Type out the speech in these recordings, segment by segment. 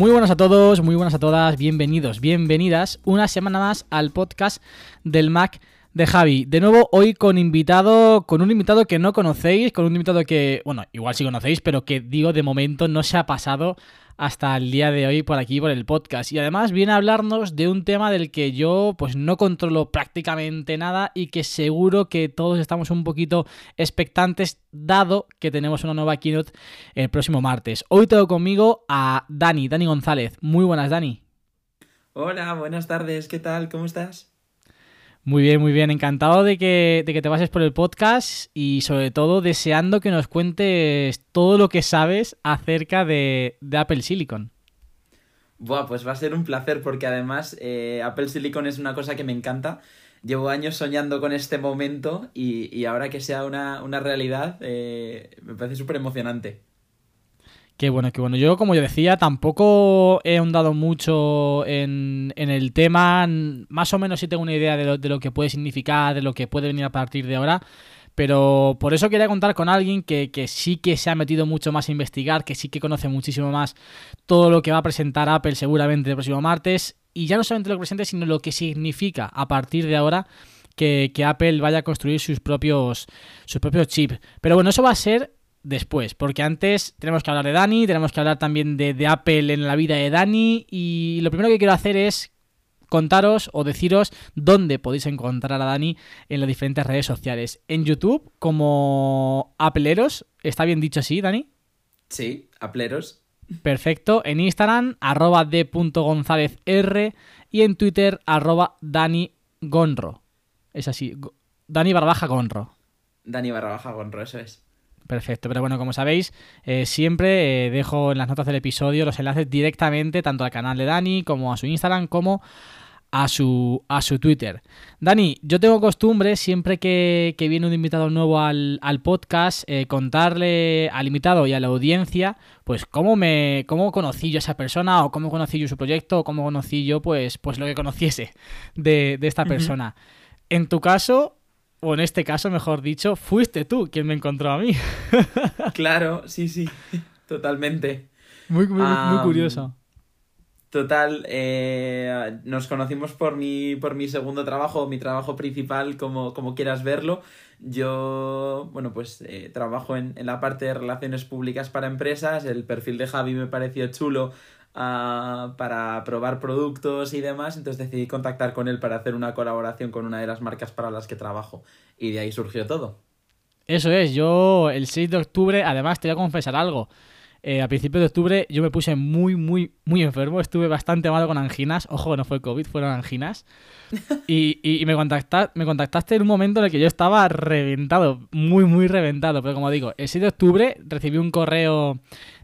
Muy buenas a todos, muy buenas a todas, bienvenidos, bienvenidas una semana más al podcast del Mac de Javi. De nuevo hoy con invitado, con un invitado que no conocéis, con un invitado que, bueno, igual sí conocéis, pero que digo de momento no se ha pasado hasta el día de hoy por aquí, por el podcast. Y además viene a hablarnos de un tema del que yo pues no controlo prácticamente nada y que seguro que todos estamos un poquito expectantes dado que tenemos una nueva keynote el próximo martes. Hoy tengo conmigo a Dani, Dani González. Muy buenas, Dani. Hola, buenas tardes, ¿qué tal? ¿Cómo estás? Muy bien, muy bien. Encantado de que, de que te pases por el podcast y sobre todo deseando que nos cuentes todo lo que sabes acerca de, Apple Silicon. Buah, pues va a ser un placer porque además eh, Apple Silicon es una cosa que me encanta. Llevo años soñando con este momento y, ahora que sea una, realidad eh, me parece súper emocionante. Qué bueno, qué bueno. Yo, como yo decía, tampoco he ahondado mucho en, el tema. Más o menos sí tengo una idea de lo, de lo, que puede significar, de lo que puede venir a partir de ahora. Pero por eso quería contar con alguien que, sí que se ha metido mucho más a investigar, que sí que conoce muchísimo más todo lo que va a presentar Apple seguramente el próximo martes. Y ya no solamente lo que presente, sino lo que significa a partir de ahora que, que Apple vaya a construir sus propios, sus propios chips. Pero bueno, eso va a ser después, porque antes tenemos que hablar de Dani, tenemos que hablar también de, Apple en la vida de Dani y lo primero que quiero hacer es contaros o deciros dónde podéis encontrar a Dani en las diferentes redes sociales. En YouTube como Appleeros, ¿está bien dicho así, Dani? Sí, Appleeros. Perfecto. En Instagram, arroba r y en Twitter, arroba Dani Gonro. Es así, Dani Barbaja Gonro. Dani Barbaja Gonro, eso es. Perfecto, pero bueno, como sabéis, eh, siempre eh, dejo en las notas del episodio los enlaces directamente tanto al canal de Dani como a su Instagram como a su, a su Twitter. Dani, yo tengo costumbre, siempre que, viene un invitado nuevo al, podcast, eh, contarle al invitado y a la audiencia, pues cómo me cómo conocí yo a esa persona, o cómo conocí yo su proyecto, o cómo conocí yo, pues, pues lo que conociese de, esta persona. En tu caso, o en este caso, mejor dicho, fuiste tú quien me encontró a mí. claro, sí, sí, totalmente. Muy, muy, curioso. Total, eh, nos conocimos por mi, por mi segundo trabajo, mi trabajo principal, como, como quieras verlo. Yo, bueno, pues eh, trabajo en, en, la parte de relaciones públicas para empresas. El perfil de Javi me pareció chulo para probar productos y demás, entonces decidí contactar con él para hacer una colaboración con una de las marcas para las que trabajo y de ahí surgió todo. Eso es, yo el 6 de octubre, además te voy a confesar algo. Eh, a principios de octubre yo me puse muy, muy, muy enfermo. Estuve bastante malo con anginas. Ojo, no fue COVID, fueron anginas. Y, y, me, contactaste, me contactaste en un momento en el que yo estaba reventado, muy, muy reventado. Pero como digo, el 6 de octubre recibí un correo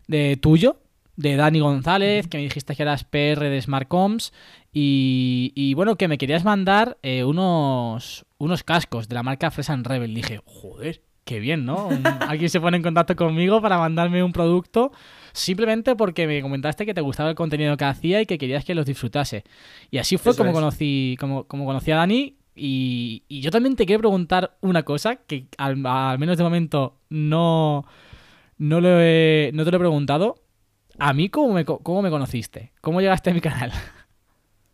de tuyo de Dani González, que me dijiste que eras PR de Smartcoms y, y bueno, que me querías mandar eh, unos, unos cascos de la marca Fresh Rebel. Dije, joder, qué bien, ¿no? Alguien se pone en contacto conmigo para mandarme un producto simplemente porque me comentaste que te gustaba el contenido que hacía y que querías que los disfrutase. Y así fue como conocí, como, como conocí a Dani. Y, y, yo también te quiero preguntar una cosa que al, menos de momento no, no, lo he, no te lo he preguntado. ¿A mí cómo me, cómo me conociste? ¿Cómo llegaste a mi canal?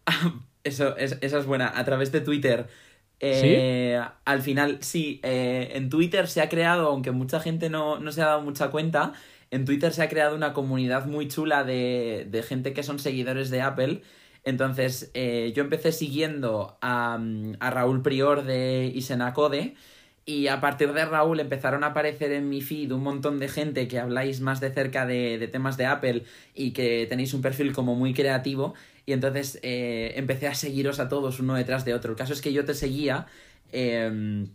Eso, es, esa es buena. A través de Twitter. Eh, al final, sí, eh, en Twitter se ha creado, aunque mucha gente no, se ha dado mucha cuenta, en Twitter se ha creado una comunidad muy chula de, de gente que son seguidores de Apple. Entonces, eh, yo empecé siguiendo a, a Raúl Prior de Isenacode y a partir de Raúl empezaron a aparecer en mi feed un montón de gente que habláis más de cerca de, temas de Apple y que tenéis un perfil como muy creativo. Y entonces eh, empecé a seguiros a todos uno detrás de otro. El caso es que yo te seguía. Em,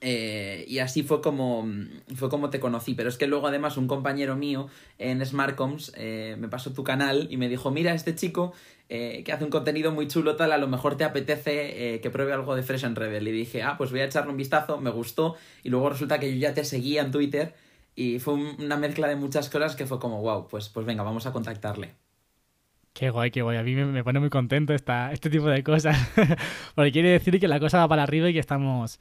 Eh, y así fue como, fue como te conocí. Pero es que luego, además, un compañero mío en Smartcoms eh, me pasó tu canal y me dijo: Mira, este chico eh, que hace un contenido muy chulo, tal, a lo mejor te apetece que pruebe algo de Fresh and Rebel. Y dije: Ah, pues voy a echarle un vistazo, me gustó. Y luego resulta que yo ya te seguía en Twitter. Y fue una mezcla de muchas cosas que fue como: Wow, pues, pues venga, vamos a contactarle. Qué guay, qué guay. A mí me, pone muy contento esta, este tipo de cosas. Porque quiere decir que la cosa va para arriba y que estamos,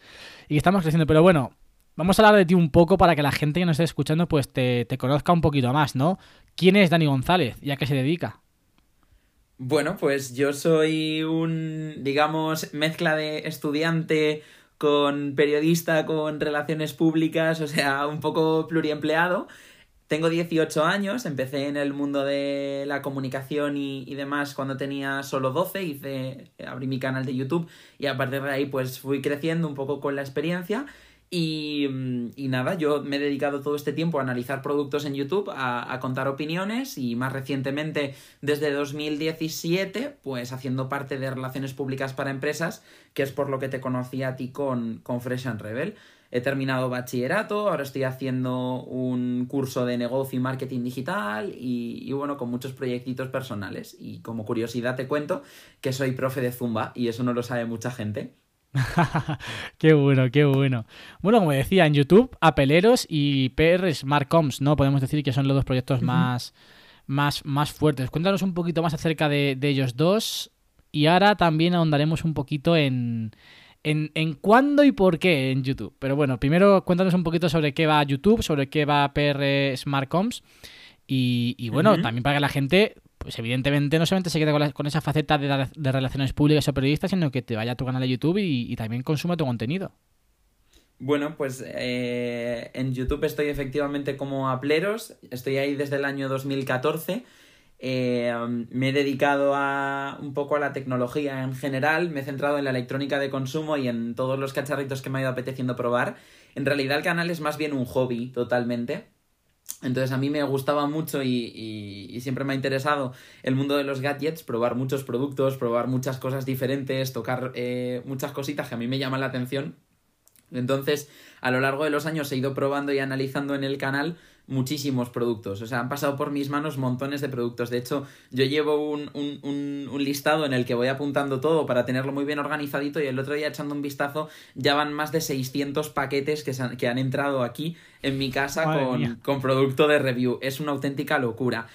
y que estamos creciendo. Pero bueno, vamos a hablar de ti un poco para que la gente que nos esté escuchando pues te, te conozca un poquito más, ¿no? ¿Quién es Dani González y a qué se dedica? Bueno, pues yo soy un, digamos, mezcla de estudiante con periodista, con relaciones públicas, o sea, un poco pluriempleado. Tengo 18 años, empecé en el mundo de la comunicación y, demás cuando tenía solo 12, hice, abrí mi canal de YouTube y a partir de ahí pues fui creciendo un poco con la experiencia y, y nada, yo me he dedicado todo este tiempo a analizar productos en YouTube, a, a, contar opiniones y más recientemente desde 2017 pues haciendo parte de relaciones públicas para empresas, que es por lo que te conocí a ti con, con Fresh and Rebel. He terminado bachillerato, ahora estoy haciendo un curso de negocio y marketing digital y, bueno, con muchos proyectitos personales. Y como curiosidad te cuento que soy profe de Zumba y eso no lo sabe mucha gente. qué bueno, qué bueno. Bueno, como decía, en YouTube, Apeleros y PR Smartcoms, ¿no? Podemos decir que son los dos proyectos más, más, más fuertes. Cuéntanos un poquito más acerca de ellos dos y ahora también ahondaremos un poquito en, en, en cuándo y por qué en YouTube. Pero bueno, primero cuéntanos un poquito sobre qué va YouTube, sobre qué va PR Smartcoms. Y, y bueno, también para que la gente, pues evidentemente no solamente se quede con, esa faceta de, de, relaciones públicas o periodistas, sino que te vaya a tu canal de YouTube y, y también consuma tu contenido. Bueno, pues eh, en YouTube estoy efectivamente como Apleros, estoy ahí desde el año 2014 eh, me he dedicado a un poco a la tecnología en general, me he centrado en la electrónica de consumo y en todos los cacharritos que me ha ido apeteciendo probar. En realidad el canal es más bien un hobby totalmente. Entonces a mí me gustaba mucho y, siempre me ha interesado el mundo de los gadgets, probar muchos productos, probar muchas cosas diferentes, tocar eh, muchas cositas que a mí me llaman la atención. Entonces, a lo largo de los años he ido probando y analizando en el canal muchísimos productos. O sea, han pasado por mis manos montones de productos. De hecho, yo llevo un, un, un, listado en el que voy apuntando todo para tenerlo muy bien organizadito y el otro día echando un vistazo ya van más de 600 paquetes que, que han entrado aquí en mi casa con, con producto de review. Es una auténtica locura.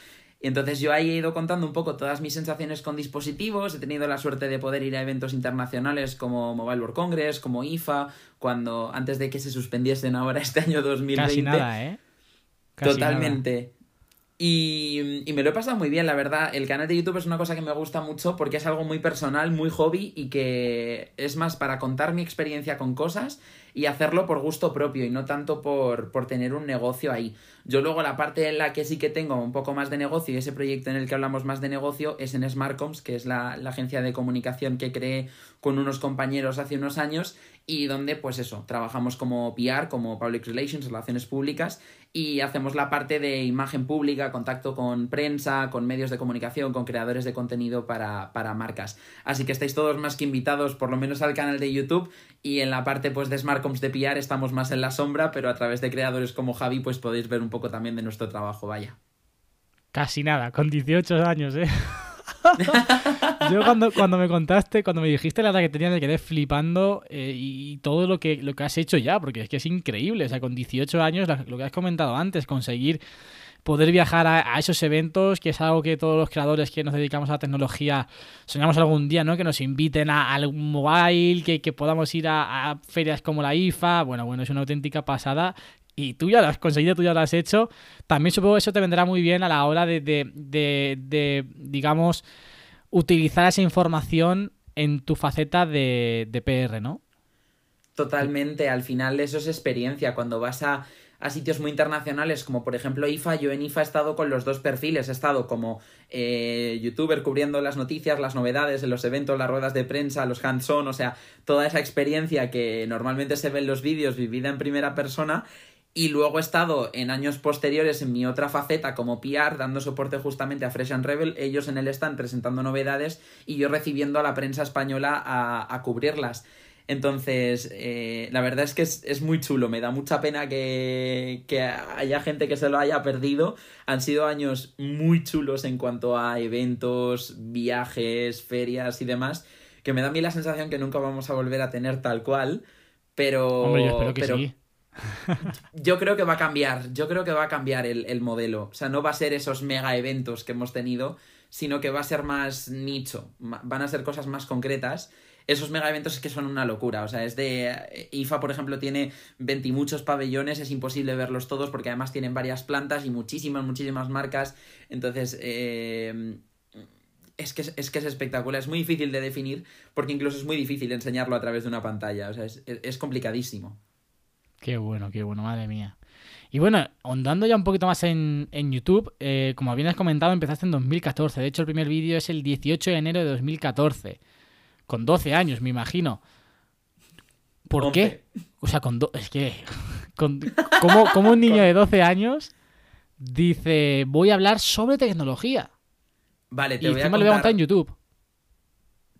Y entonces yo ahí he ido contando un poco todas mis sensaciones con dispositivos. He tenido la suerte de poder ir a eventos internacionales como Mobile World Congress, como IFA, cuando antes de que se suspendiesen ahora este año 2020. Casi nada, ¿eh? Totalmente. Y, y, me lo he pasado muy bien, la verdad. El canal de YouTube es una cosa que me gusta mucho porque es algo muy personal, muy hobby y que es más para contar mi experiencia con cosas y hacerlo por gusto propio y no tanto por, por tener un negocio ahí. Yo luego la parte en la que sí que tengo un poco más de negocio y ese proyecto en el que hablamos más de negocio es en Smartcoms, que es la, la agencia de comunicación que creé con unos compañeros hace unos años y donde pues eso, trabajamos como PR, como Public Relations, Relaciones Públicas y hacemos la parte de imagen pública, contacto con prensa, con medios de comunicación, con creadores de contenido para, para marcas. Así que estáis todos más que invitados por lo menos al canal de YouTube y en la parte pues de Smartcoms de PR estamos más en la sombra, pero a través de creadores como Javi pues podéis ver un poco también de nuestro trabajo, vaya. Casi nada, con 18 años, ¿eh? Yo cuando, cuando me contaste, cuando me dijiste la edad que tenía, me quedé flipando eh, y todo lo que, lo que has hecho ya, porque es que es increíble. O sea, con 18 años, lo que has comentado antes, conseguir poder viajar a, esos eventos, que es algo que todos los creadores que nos dedicamos a la tecnología soñamos algún día, ¿no? Que nos inviten a, algún mobile, que, que podamos ir a, ferias como la IFA. Bueno, bueno, es una auténtica pasada y tú ya lo has conseguido, tú ya lo has hecho, también supongo que eso te vendrá muy bien a la hora de, de, de, digamos, utilizar esa información en tu faceta de, PR, ¿no? Totalmente, al final eso es experiencia. Cuando vas a, a, sitios muy internacionales, como por ejemplo IFA, yo en IFA he estado con los dos perfiles, he estado como eh, youtuber cubriendo las noticias, las novedades, los eventos, las ruedas de prensa, los hands-on, o sea, toda esa experiencia que normalmente se ve en los vídeos vivida en primera persona y luego he estado en años posteriores en mi otra faceta como PR, dando soporte justamente a Fresh and Rebel, ellos en el stand presentando novedades y yo recibiendo a la prensa española a, a cubrirlas. Entonces, eh, la verdad es que es, muy chulo, me da mucha pena que, que, haya gente que se lo haya perdido. Han sido años muy chulos en cuanto a eventos, viajes, ferias y demás, que me da a mí la sensación que nunca vamos a volver a tener tal cual, pero... Hombre, yo espero que sí. Yo creo que va a cambiar, yo creo que va a cambiar el, el modelo. O sea, no va a ser esos mega eventos que hemos tenido, sino que va a ser más nicho, van a ser cosas más concretas esos mega eventos es que son una locura. O sea, es de. Eh, IFA, por ejemplo, tiene 20 y muchos pabellones, es imposible verlos todos porque además tienen varias plantas y muchísimas, muchísimas marcas. Entonces, eh, es, que, es que es espectacular. Es muy difícil de definir porque incluso es muy difícil enseñarlo a través de una pantalla. O sea, es, complicadísimo. Qué bueno, qué bueno, madre mía. Y bueno, ondando ya un poquito más en, YouTube, eh, como bien has comentado, empezaste en 2014. De hecho, el primer vídeo es el 18 de enero de 2014 con 12 años, me imagino. ¿Por qué? O sea, con es que con... ¿cómo, un niño de 12 años dice, voy a hablar sobre tecnología? Vale, te y voy a contar... lo voy a contar en YouTube.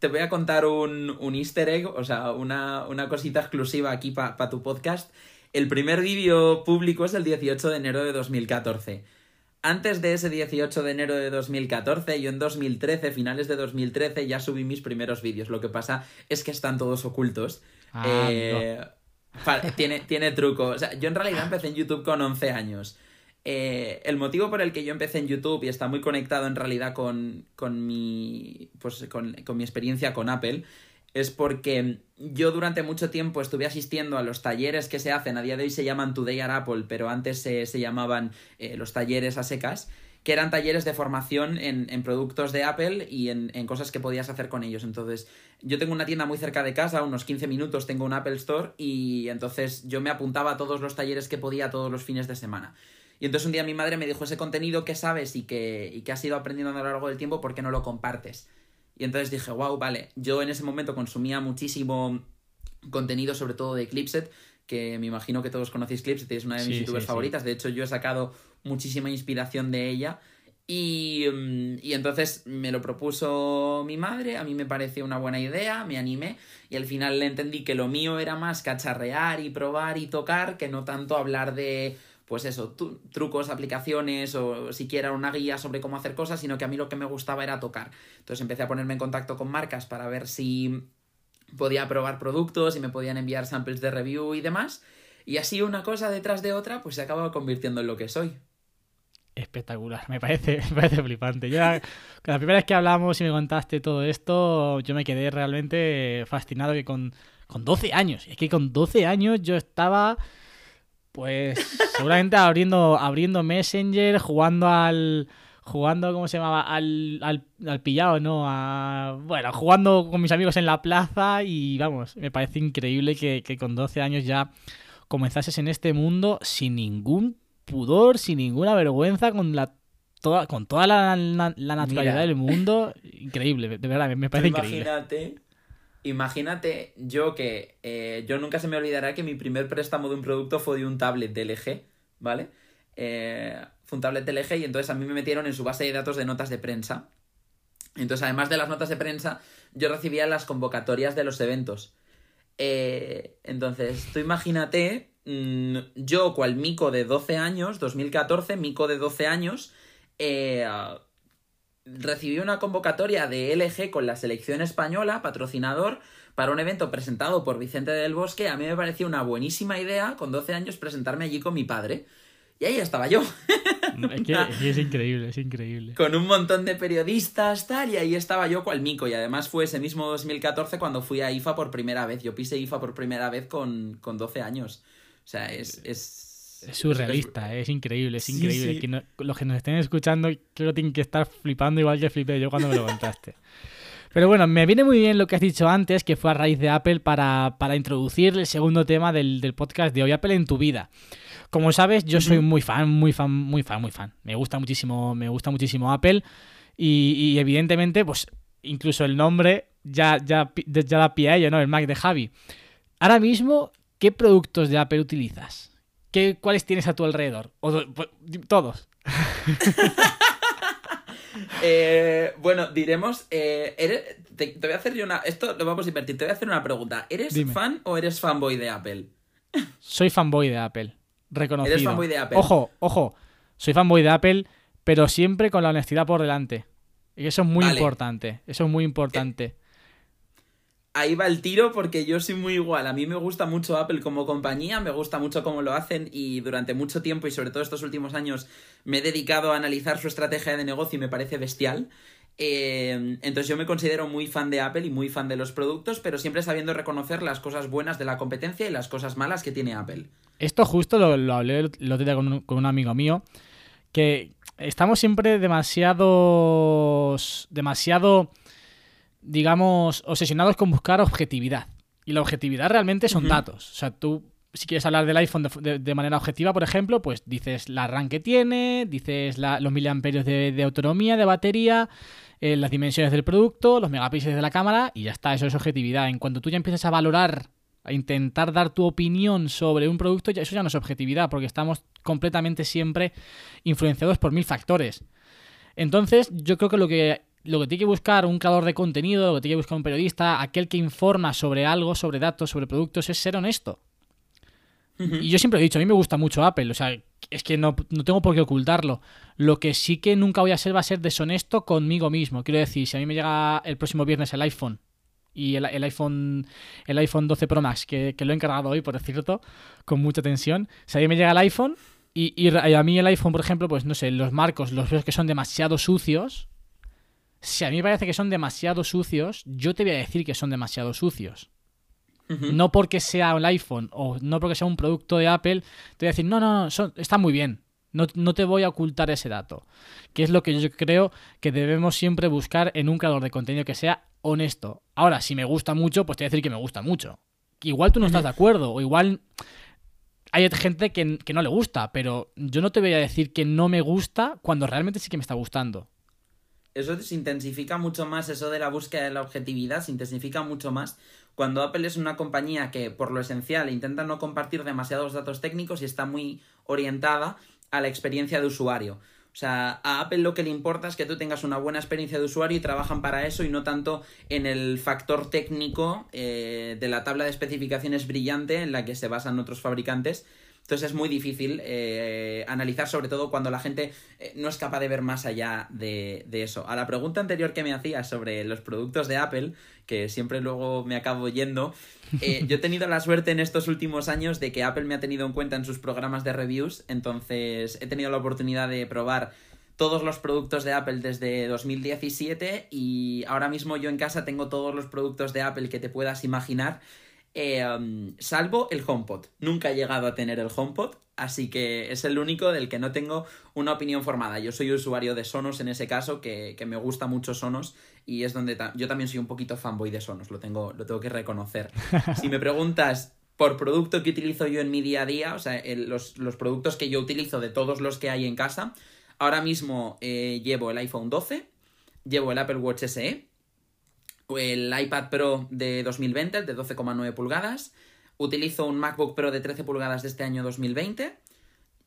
Te voy a contar un, un easter egg, o sea, una, cosita exclusiva aquí para tu podcast. El primer vídeo público es el 18 de enero de 2014 antes de ese 18 de enero de 2014, yo en 2013, finales de 2013, ya subí mis primeros vídeos. Lo que pasa es que están todos ocultos. Ah, eh, tiene, tiene truco. O sea, yo en realidad empecé en YouTube con 11 años. Eh, el motivo por el que yo empecé en YouTube y está muy conectado en realidad con, con mi. Pues con, con mi experiencia con Apple es porque yo durante mucho tiempo estuve asistiendo a los talleres que se hacen, a día de hoy se llaman Today at Apple, pero antes se, llamaban eh, los talleres a secas, que eran talleres de formación en, en productos de Apple y en, en, cosas que podías hacer con ellos. Entonces, yo tengo una tienda muy cerca de casa, unos 15 minutos tengo un Apple Store y entonces yo me apuntaba a todos los talleres que podía todos los fines de semana. Y entonces un día mi madre me dijo, ese contenido que sabes y que, y que has ido aprendiendo a lo largo del tiempo, ¿por qué no lo compartes? Y entonces dije, wow, vale, yo en ese momento consumía muchísimo contenido, sobre todo de Clipset, que me imagino que todos conocéis Clipset, es una de mis youtubers favoritas. De hecho, yo he sacado muchísima inspiración de ella. Y, mm, y, entonces me lo propuso mi madre, a mí me pareció una buena idea, me animé y al final le entendí que lo mío era más cacharrear y probar y tocar que no tanto hablar de pues eso, trucos, aplicaciones o siquiera una guía sobre cómo hacer cosas, sino que a mí lo que me gustaba era tocar. Entonces empecé a ponerme en contacto con marcas para ver si podía probar productos y me podían enviar samples de review y demás. Y así una cosa detrás de otra, pues se acaba convirtiendo en lo que soy. Espectacular, me parece, me parece flipante. Yo, la primera vez que hablamos y me contaste todo esto, yo me quedé realmente fascinado que con, con 12 años, es que con 12 años yo estaba pues seguramente abriendo, abriendo Messenger, jugando al. Jugando, ¿cómo se llamaba? Al, al, al pillado, ¿no? A, bueno, jugando con mis amigos en la plaza y vamos, me parece increíble que, con 12 años ya comenzases en este mundo sin ningún pudor, sin ninguna vergüenza, con la toda, con toda la, naturalidad del mundo. Increíble, de verdad, me parece increíble. Imagínate yo que eh, yo nunca se me olvidará que mi primer préstamo de un producto fue de un tablet de LG, ¿vale? Eh, fue un tablet de LG y entonces a mí me metieron en su base de datos de notas de prensa. Entonces, además de las notas de prensa, yo recibía las convocatorias de los eventos. Eh, entonces, tú imagínate, mm, yo cual mico de 12 años, 2014, mico de 12 años, eh, recibí una convocatoria de LG con la selección española, patrocinador, para un evento presentado por Vicente del Bosque. A mí me pareció una buenísima idea, con 12 años, presentarme allí con mi padre. Y ahí estaba yo. Es que es increíble, es increíble. Con un montón de periodistas, tal, y ahí estaba yo cual mico. Y además fue ese mismo 2014 cuando fui a IFA por primera vez. Yo pise IFA por primera vez con, con 12 años. O sea, es, es es surrealista, es increíble, es increíble. los que nos estén escuchando creo que tienen que estar flipando igual que flipé yo cuando me lo contaste. Pero bueno, me viene muy bien lo que has dicho antes, que fue a raíz de Apple para, introducir el segundo tema del, podcast de hoy, Apple en tu vida. Como sabes, yo soy muy fan, muy fan, muy fan, muy fan. Me gusta muchísimo, me gusta muchísimo Apple. Y, evidentemente, pues incluso el nombre ya, ya, ya da pie a ello, ¿no? El Mac de Javi. Ahora mismo, ¿qué productos de Apple utilizas? ¿Qué, ¿Cuáles tienes a tu alrededor? Pues, todos. Eh, bueno, diremos, eh, te, voy a hacer yo una. Esto lo vamos a invertir. Te voy a hacer una pregunta. ¿Eres fan o eres fanboy de Apple? Soy fanboy de Apple. Reconocido. Eres fanboy de Apple. Ojo, ojo. Soy fanboy de Apple, pero siempre con la honestidad por delante. Y eso es muy importante. Eso es muy importante. Ahí va el tiro porque yo soy muy igual. A mí me gusta mucho Apple como compañía, me gusta mucho cómo lo hacen y durante mucho tiempo y sobre todo estos últimos años me he dedicado a analizar su estrategia de negocio y me parece bestial. Eh, entonces yo me considero muy fan de Apple y muy fan de los productos, pero siempre sabiendo reconocer las cosas buenas de la competencia y las cosas malas que tiene Apple. Esto justo lo, hablé el otro día con un, con un amigo mío, que estamos siempre demasiados, demasiado, digamos, obsesionados con buscar objetividad. Y la objetividad realmente son datos. O sea, tú si quieres hablar del iPhone de, manera objetiva, por ejemplo, pues dices la RAM que tiene, dices los miliamperios de, de, autonomía, de batería, eh, las dimensiones del producto, los megapíxeles de la cámara y ya está, eso es objetividad. En cuanto tú ya empiezas a valorar, a intentar dar tu opinión sobre un producto, ya, eso ya no es objetividad, porque estamos completamente siempre influenciados por mil factores. Entonces, yo creo que lo que lo que tiene que buscar un creador de contenido, lo que tiene que buscar un periodista, aquel que informa sobre algo, sobre datos, sobre productos, es ser honesto. Y yo siempre he dicho, a mí me gusta mucho Apple, o sea, es que no, tengo por qué ocultarlo. Lo que sí que nunca voy a ser va a ser deshonesto conmigo mismo. Quiero decir, si a mí me llega el próximo viernes el iPhone y el, iPhone el iPhone 12 Pro Max, que, lo he encargado hoy, por cierto, con mucha tensión, si a mí me llega el iPhone y, y a mí el iPhone, por ejemplo, pues no sé, los marcos los veo que son demasiado sucios, si a mí me parece que son demasiado sucios, yo te voy a decir que son demasiado sucios. No porque sea el iPhone o no porque sea un producto de Apple, te voy a decir, no, no, no, está muy bien. No, te voy a ocultar ese dato. Que es lo que yo creo que debemos siempre buscar en un creador de contenido que sea honesto. Ahora, si me gusta mucho, pues te voy a decir que me gusta mucho. Igual tú no estás de acuerdo, o igual hay gente que, que, no le gusta, pero yo no te voy a decir que no me gusta cuando realmente sí que me está gustando. Eso se intensifica mucho más, eso de la búsqueda de la objetividad se intensifica mucho más cuando Apple es una compañía que por lo esencial intenta no compartir demasiados datos técnicos y está muy orientada a la experiencia de usuario. O sea, a Apple lo que le importa es que tú tengas una buena experiencia de usuario y trabajan para eso y no tanto en el factor técnico eh, de la tabla de especificaciones brillante en la que se basan otros fabricantes entonces es muy difícil eh, analizar, sobre todo cuando la gente eh, no es capaz de ver más allá de, eso. A la pregunta anterior que me hacías sobre los productos de Apple, que siempre luego me acabo yendo, eh, yo he tenido la suerte en estos últimos años de que Apple me ha tenido en cuenta en sus programas de reviews, entonces he tenido la oportunidad de probar todos los productos de Apple desde 2017 y ahora mismo yo en casa tengo todos los productos de Apple que te puedas imaginar Em, salvo el HomePod. Nunca he llegado a tener el HomePod, así que es el único del que no tengo una opinión formada. Yo soy usuario de Sonos en ese caso, que, me gusta mucho Sonos y es donde yo también soy un poquito fanboy de Sonos, lo tengo, lo tengo que reconocer. Si me preguntas por producto que utilizo yo en mi día a día, o sea, los, productos que yo utilizo de todos los que hay en casa, ahora mismo eh, llevo el iPhone 12, llevo el Apple Watch SE, el iPad Pro de 2020, de 12,9 pulgadas. Utilizo un MacBook Pro de 13 pulgadas de este año 2020.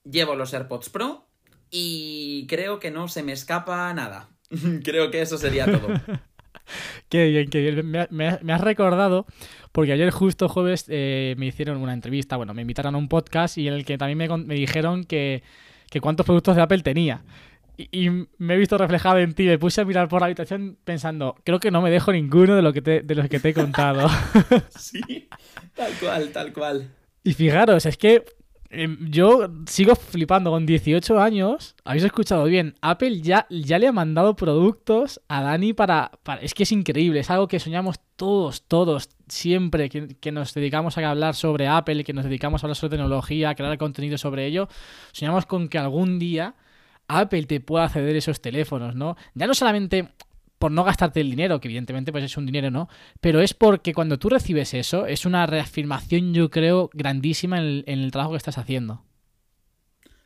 Llevo los AirPods Pro. Y creo que no se me escapa nada. creo que eso sería todo. qué bien, qué bien. Me, has recordado, porque ayer justo jueves eh, me hicieron una entrevista, bueno, me invitaron a un podcast y en el que también me, me dijeron que, que cuántos productos de Apple tenía. Y, me he visto reflejado en ti. Me puse a mirar por la habitación pensando, creo que no me dejo ninguno de, lo que de los que te he contado. sí, tal cual, tal cual. Y fijaros, es que em, yo sigo flipando con 18 años. Habéis escuchado bien. Apple ya, ya le ha mandado productos a Dani para, Es que es increíble. Es algo que soñamos todos, todos, siempre que, que, nos dedicamos a hablar sobre Apple, que nos dedicamos a hablar sobre tecnología, a crear contenido sobre ello. Soñamos con que algún día Apple te pueda ceder esos teléfonos, ¿no? Ya no solamente por no gastarte el dinero, que evidentemente pues es un dinero, ¿no? Pero es porque cuando tú recibes eso, es una reafirmación, yo creo, grandísima en el, trabajo que estás haciendo.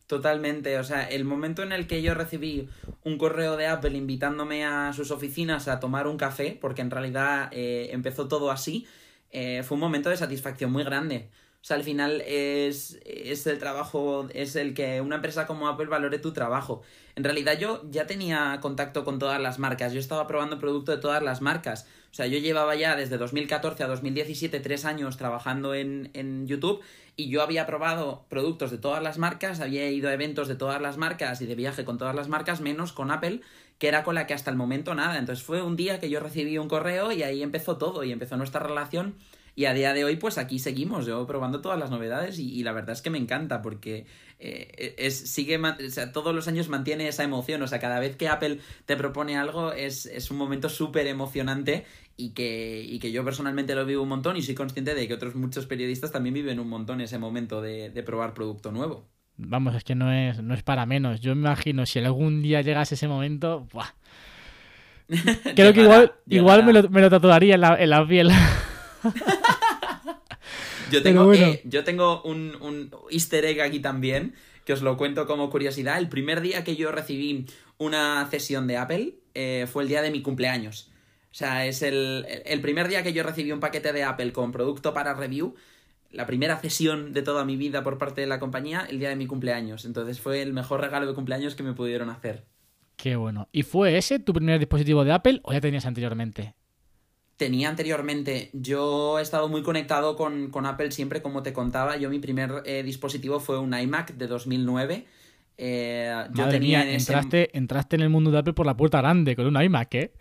Totalmente, o sea, el momento en el que yo recibí un correo de Apple invitándome a sus oficinas a tomar un café, porque en realidad eh, empezó todo así, eh, fue un momento de satisfacción muy grande. Sea, al final es, es el trabajo, es el que una empresa como Apple valore tu trabajo. En realidad yo ya tenía contacto con todas las marcas, yo estaba probando producto de todas las marcas. O sea, yo llevaba ya desde 2014 a 2017 tres años trabajando en, en YouTube y yo había probado productos de todas las marcas, había ido a eventos de todas las marcas y de viaje con todas las marcas, menos con Apple, que era con la que hasta el momento nada. Entonces fue un día que yo recibí un correo y ahí empezó todo y empezó nuestra relación y a día de hoy, pues aquí seguimos, yo probando todas las novedades y, la verdad es que me encanta porque eh, es, sigue, o sea, todos los años mantiene esa emoción. O sea, cada vez que Apple te propone algo es, es un momento súper emocionante y que, y que yo personalmente lo vivo un montón y soy consciente de que otros muchos periodistas también viven un montón ese momento de, de probar producto nuevo. Vamos, es que no es, no es para menos. Yo me imagino si algún día llegase ese momento, ¡buah! Creo que igual, igual me, lo, me lo tatuaría en la, en la piel. yo tengo, eh, yo tengo un, un easter egg aquí también, que os lo cuento como curiosidad. El primer día que yo recibí una cesión de Apple eh, fue el día de mi cumpleaños. O sea, es el, el, primer día que yo recibí un paquete de Apple con producto para review. La primera cesión de toda mi vida por parte de la compañía, el día de mi cumpleaños. Entonces fue el mejor regalo de cumpleaños que me pudieron hacer. Qué bueno. ¿Y fue ese tu primer dispositivo de Apple o ya tenías anteriormente? Tenía anteriormente. Yo he estado muy conectado con, Apple siempre, como te contaba. Yo mi primer eh, dispositivo fue un iMac de 2009. Eh, yo tenía entraste, entraste en el mundo de Apple por la puerta grande con un iMac, ¿eh?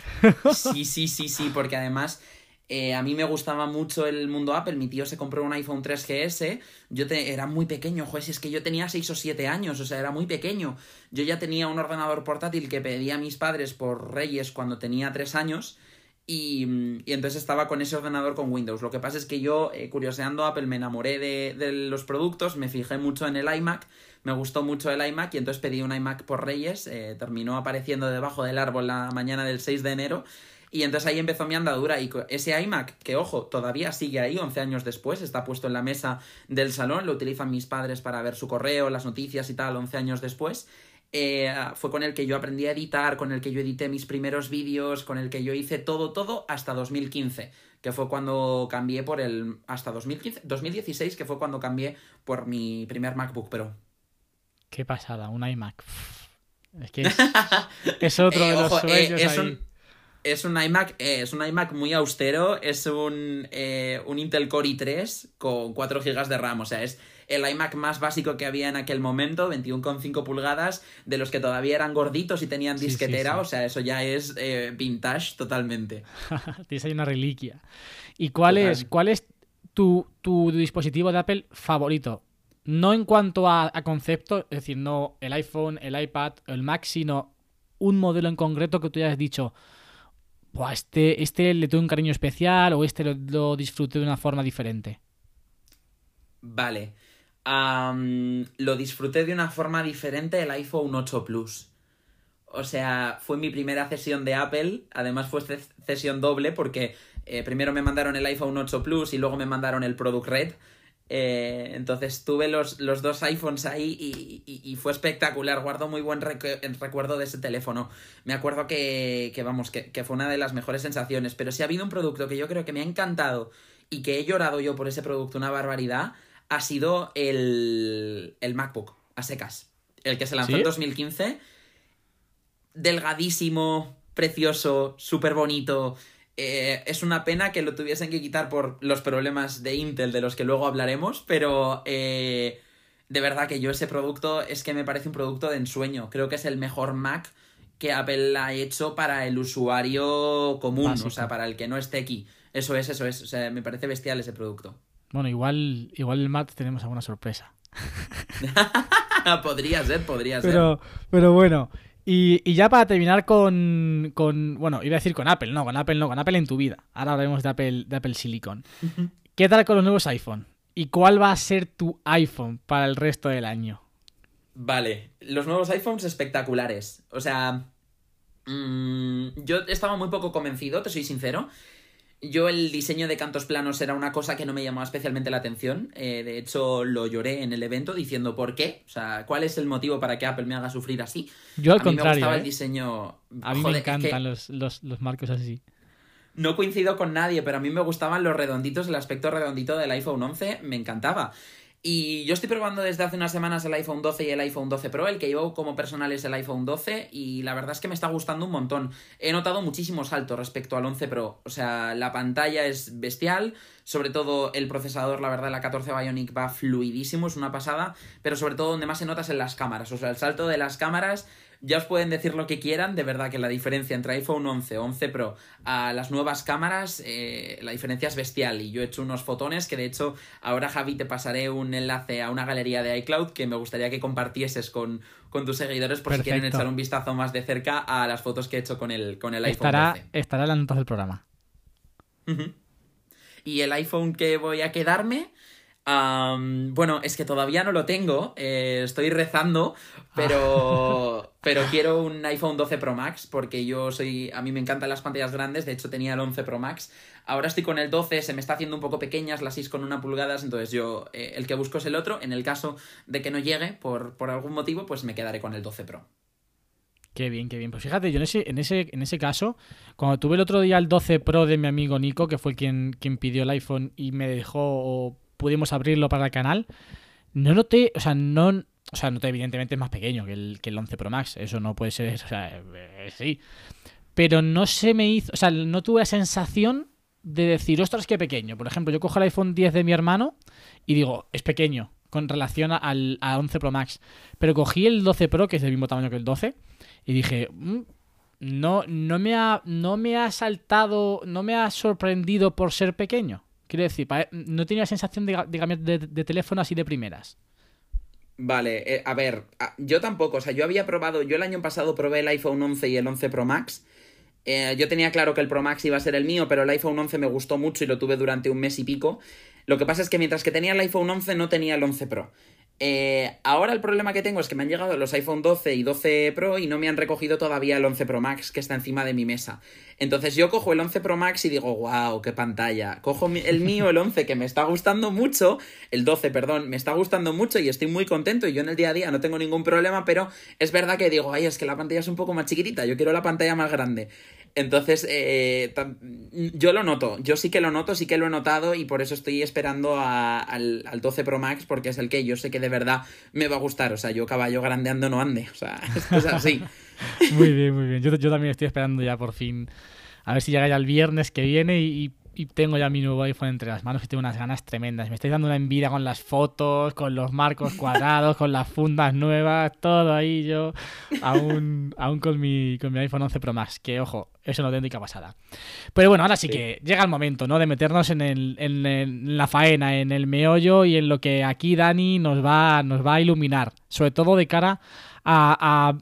sí, sí, sí, sí, porque además eh, a mí me gustaba mucho el mundo Apple. Mi tío se compró un iPhone 3GS. Yo era muy pequeño, joder, es que yo tenía 6 o 7 años, o sea, era muy pequeño. Yo ya tenía un ordenador portátil que pedía a mis padres por Reyes cuando tenía 3 años. Y, entonces estaba con ese ordenador con Windows. Lo que pasa es que yo, eh, curioseando Apple, me enamoré de, los productos, me fijé mucho en el iMac, me gustó mucho el iMac y entonces pedí un iMac por Reyes, eh, terminó apareciendo debajo del árbol la mañana del 6 de enero y entonces ahí empezó mi andadura y ese iMac, que ojo, todavía sigue ahí 11 años después, está puesto en la mesa del salón, lo utilizan mis padres para ver su correo, las noticias y tal 11 años después. Eh, fue con el que yo aprendí a editar, con el que yo edité mis primeros vídeos, con el que yo hice todo, todo hasta 2015, que fue cuando cambié por el... hasta 2015, 2016, que fue cuando cambié por mi primer MacBook Pro. Qué pasada, un iMac. Es que es, otro de eh, los eh, sueños es ahí. Un, es un iMac, es un iMac muy austero, es un, un Intel Core i3 con 4 GB de RAM, o sea, es el iMac más básico que había en aquel momento, 21,5 pulgadas, de los que todavía eran gorditos y tenían disquetera, o sea, eso ya es eh, vintage totalmente. Tienes ahí una reliquia. ¿Y cuál es, cuál es tu, dispositivo de Apple favorito? No en cuanto a, concepto, es decir, no el iPhone, el iPad, el Mac, sino un modelo en concreto que tú hayas dicho, este, este le tengo un cariño especial o este lo, lo disfruté de una forma diferente. Vale lo disfruté de una forma diferente el iPhone 8 Plus. O sea, fue mi primera cesión de Apple. Además fue cesión doble porque eh, primero me mandaron el iPhone 8 Plus y luego me mandaron el Product Red. Eh, entonces tuve los, los, dos iPhones ahí y, fue espectacular. Guardo muy buen recuerdo de ese teléfono. Me acuerdo que, que vamos, que, que, fue una de las mejores sensaciones. Pero si ha habido un producto que yo creo que me ha encantado y que he llorado yo por ese producto una barbaridad, ha sido el, el MacBook, a secas. El que se lanzó en 2015. Delgadísimo, precioso, súper bonito. Eh, es una pena que lo tuviesen que quitar por los problemas de Intel, de los que luego hablaremos, pero eh, de verdad que yo ese producto es que me parece un producto de ensueño. Creo que es el mejor Mac que Apple ha hecho para el usuario común, o sea, para el que no esté aquí. Eso es, eso es. O sea, me parece bestial ese producto. Bueno, igual, igual el Matt tenemos alguna sorpresa. podría ser, podría ser. Pero, bueno, y, ya para terminar con, con, Bueno, iba a decir con Apple, no, con Apple no, con Apple en tu vida. Ahora hablaremos de Apple, de Apple Silicon. ¿Qué tal con los nuevos iPhone? ¿Y cuál va a ser tu iPhone para el resto del año? Vale, los nuevos iPhones espectaculares. O sea, mm, yo estaba muy poco convencido, te soy sincero. Yo el diseño de cantos planos era una cosa que no me llamaba especialmente la atención. Eh, de hecho, lo lloré en el evento diciendo por qué. O sea, ¿cuál es el motivo para que Apple me haga sufrir así? Yo al contrario. me gustaba el ¿eh? diseño. A mí me encantan los, los, marcos así. No coincido con nadie, pero a mí me gustaban los redonditos, el aspecto redondito del iPhone 11 me encantaba. Y yo estoy probando desde hace unas semanas el iPhone 12 y el iPhone 12 Pro. El que llevo como personal es el iPhone 12 y la verdad es que me está gustando un montón. He notado muchísimos saltos respecto al 11 Pro. O sea, la pantalla es bestial, sobre todo el procesador, la verdad, la 14 Bionic va fluidísimo, es una pasada, pero sobre todo donde más se nota es en las cámaras. O sea, el salto de las cámaras ya os pueden decir lo que quieran, de verdad que la diferencia entre iPhone 11 o 11 Pro a las nuevas cámaras, eh, la diferencia es bestial. Y yo he hecho unos fotones que de hecho ahora Javi te pasaré un enlace a una galería de iCloud que me gustaría que compartieses con, tus seguidores por si quieren echar un vistazo más de cerca a las fotos que he hecho con el, con el iPhone estará, Estará en las notas del programa. Y el iPhone que voy a quedarme bueno, es que todavía no lo tengo, eh, estoy rezando, pero, ah. pero quiero un iPhone 12 Pro Max porque yo soy, a mí me encantan las pantallas grandes, de hecho tenía el 11 Pro Max, ahora estoy con el 12, se me está haciendo un poco pequeñas las 6 con una pulgada, entonces yo eh, el que busco es el otro, en el caso de que no llegue por, por algún motivo, pues me quedaré con el 12 Pro. Qué bien, qué bien. Pues fíjate, yo en ese, en ese, en ese caso, cuando tuve el otro día el 12 Pro de mi amigo Nico, que fue quien, quien pidió el iPhone y me dejó pudimos abrirlo para el canal, no noté, o sea, no, o sea, noté evidentemente es más pequeño que el, que el 11 Pro Max, eso no puede ser, o sea, eh, sí. Pero no se me hizo, o sea, no tuve la sensación de decir, ostras, qué pequeño. Por ejemplo, yo cojo el iPhone 10 de mi hermano y digo, es pequeño con relación al, 11 Pro Max. Pero cogí el 12 Pro, que es del mismo tamaño que el 12, y dije, mm, no, no, me ha, no me ha saltado, no me ha sorprendido por ser pequeño. Quiero decir, no tenía la sensación de, cambiar de, teléfono así de primeras. Vale, eh, a ver, yo tampoco, o sea, yo había probado, yo el año pasado probé el iPhone 11 y el 11 Pro Max. Eh, yo tenía claro que el Pro Max iba a ser el mío, pero el iPhone 11 me gustó mucho y lo tuve durante un mes y pico. Lo que pasa es que mientras que tenía el iPhone 11 no tenía el 11 Pro. Eh, ahora el problema que tengo es que me han llegado los iPhone 12 y 12 Pro y no me han recogido todavía el 11 Pro Max que está encima de mi mesa. Entonces yo cojo el 11 Pro Max y digo, wow, qué pantalla. Cojo el mío, el 11, que me está gustando mucho, el 12, perdón, me está gustando mucho y estoy muy contento y yo en el día a día no tengo ningún problema, pero es verdad que digo, ay, es que la pantalla es un poco más chiquitita, yo quiero la pantalla más grande. Entonces, eh, yo lo noto, yo sí que lo noto, sí que lo he notado y por eso estoy esperando al, 12 Pro Max porque es el que yo sé que de verdad me va a gustar. O sea, yo caballo grandeando no ande, o sea, es así. muy bien, muy bien. Yo, también estoy esperando ya por fin a ver si llega ya el viernes que viene y y tengo ya mi nuevo iPhone entre las manos y tengo unas ganas tremendas. Me estoy dando una envidia con las fotos, con los marcos cuadrados, con las fundas nuevas, todo ahí yo, aún, aún con, mi, con mi iPhone 11 Pro Max, que ojo, eso no tendría pasada. Pero bueno, ahora sí, que llega el momento, ¿no? De meternos en, el, en, la faena, en el meollo y en lo que aquí Dani nos va, nos va a iluminar, sobre todo de cara a,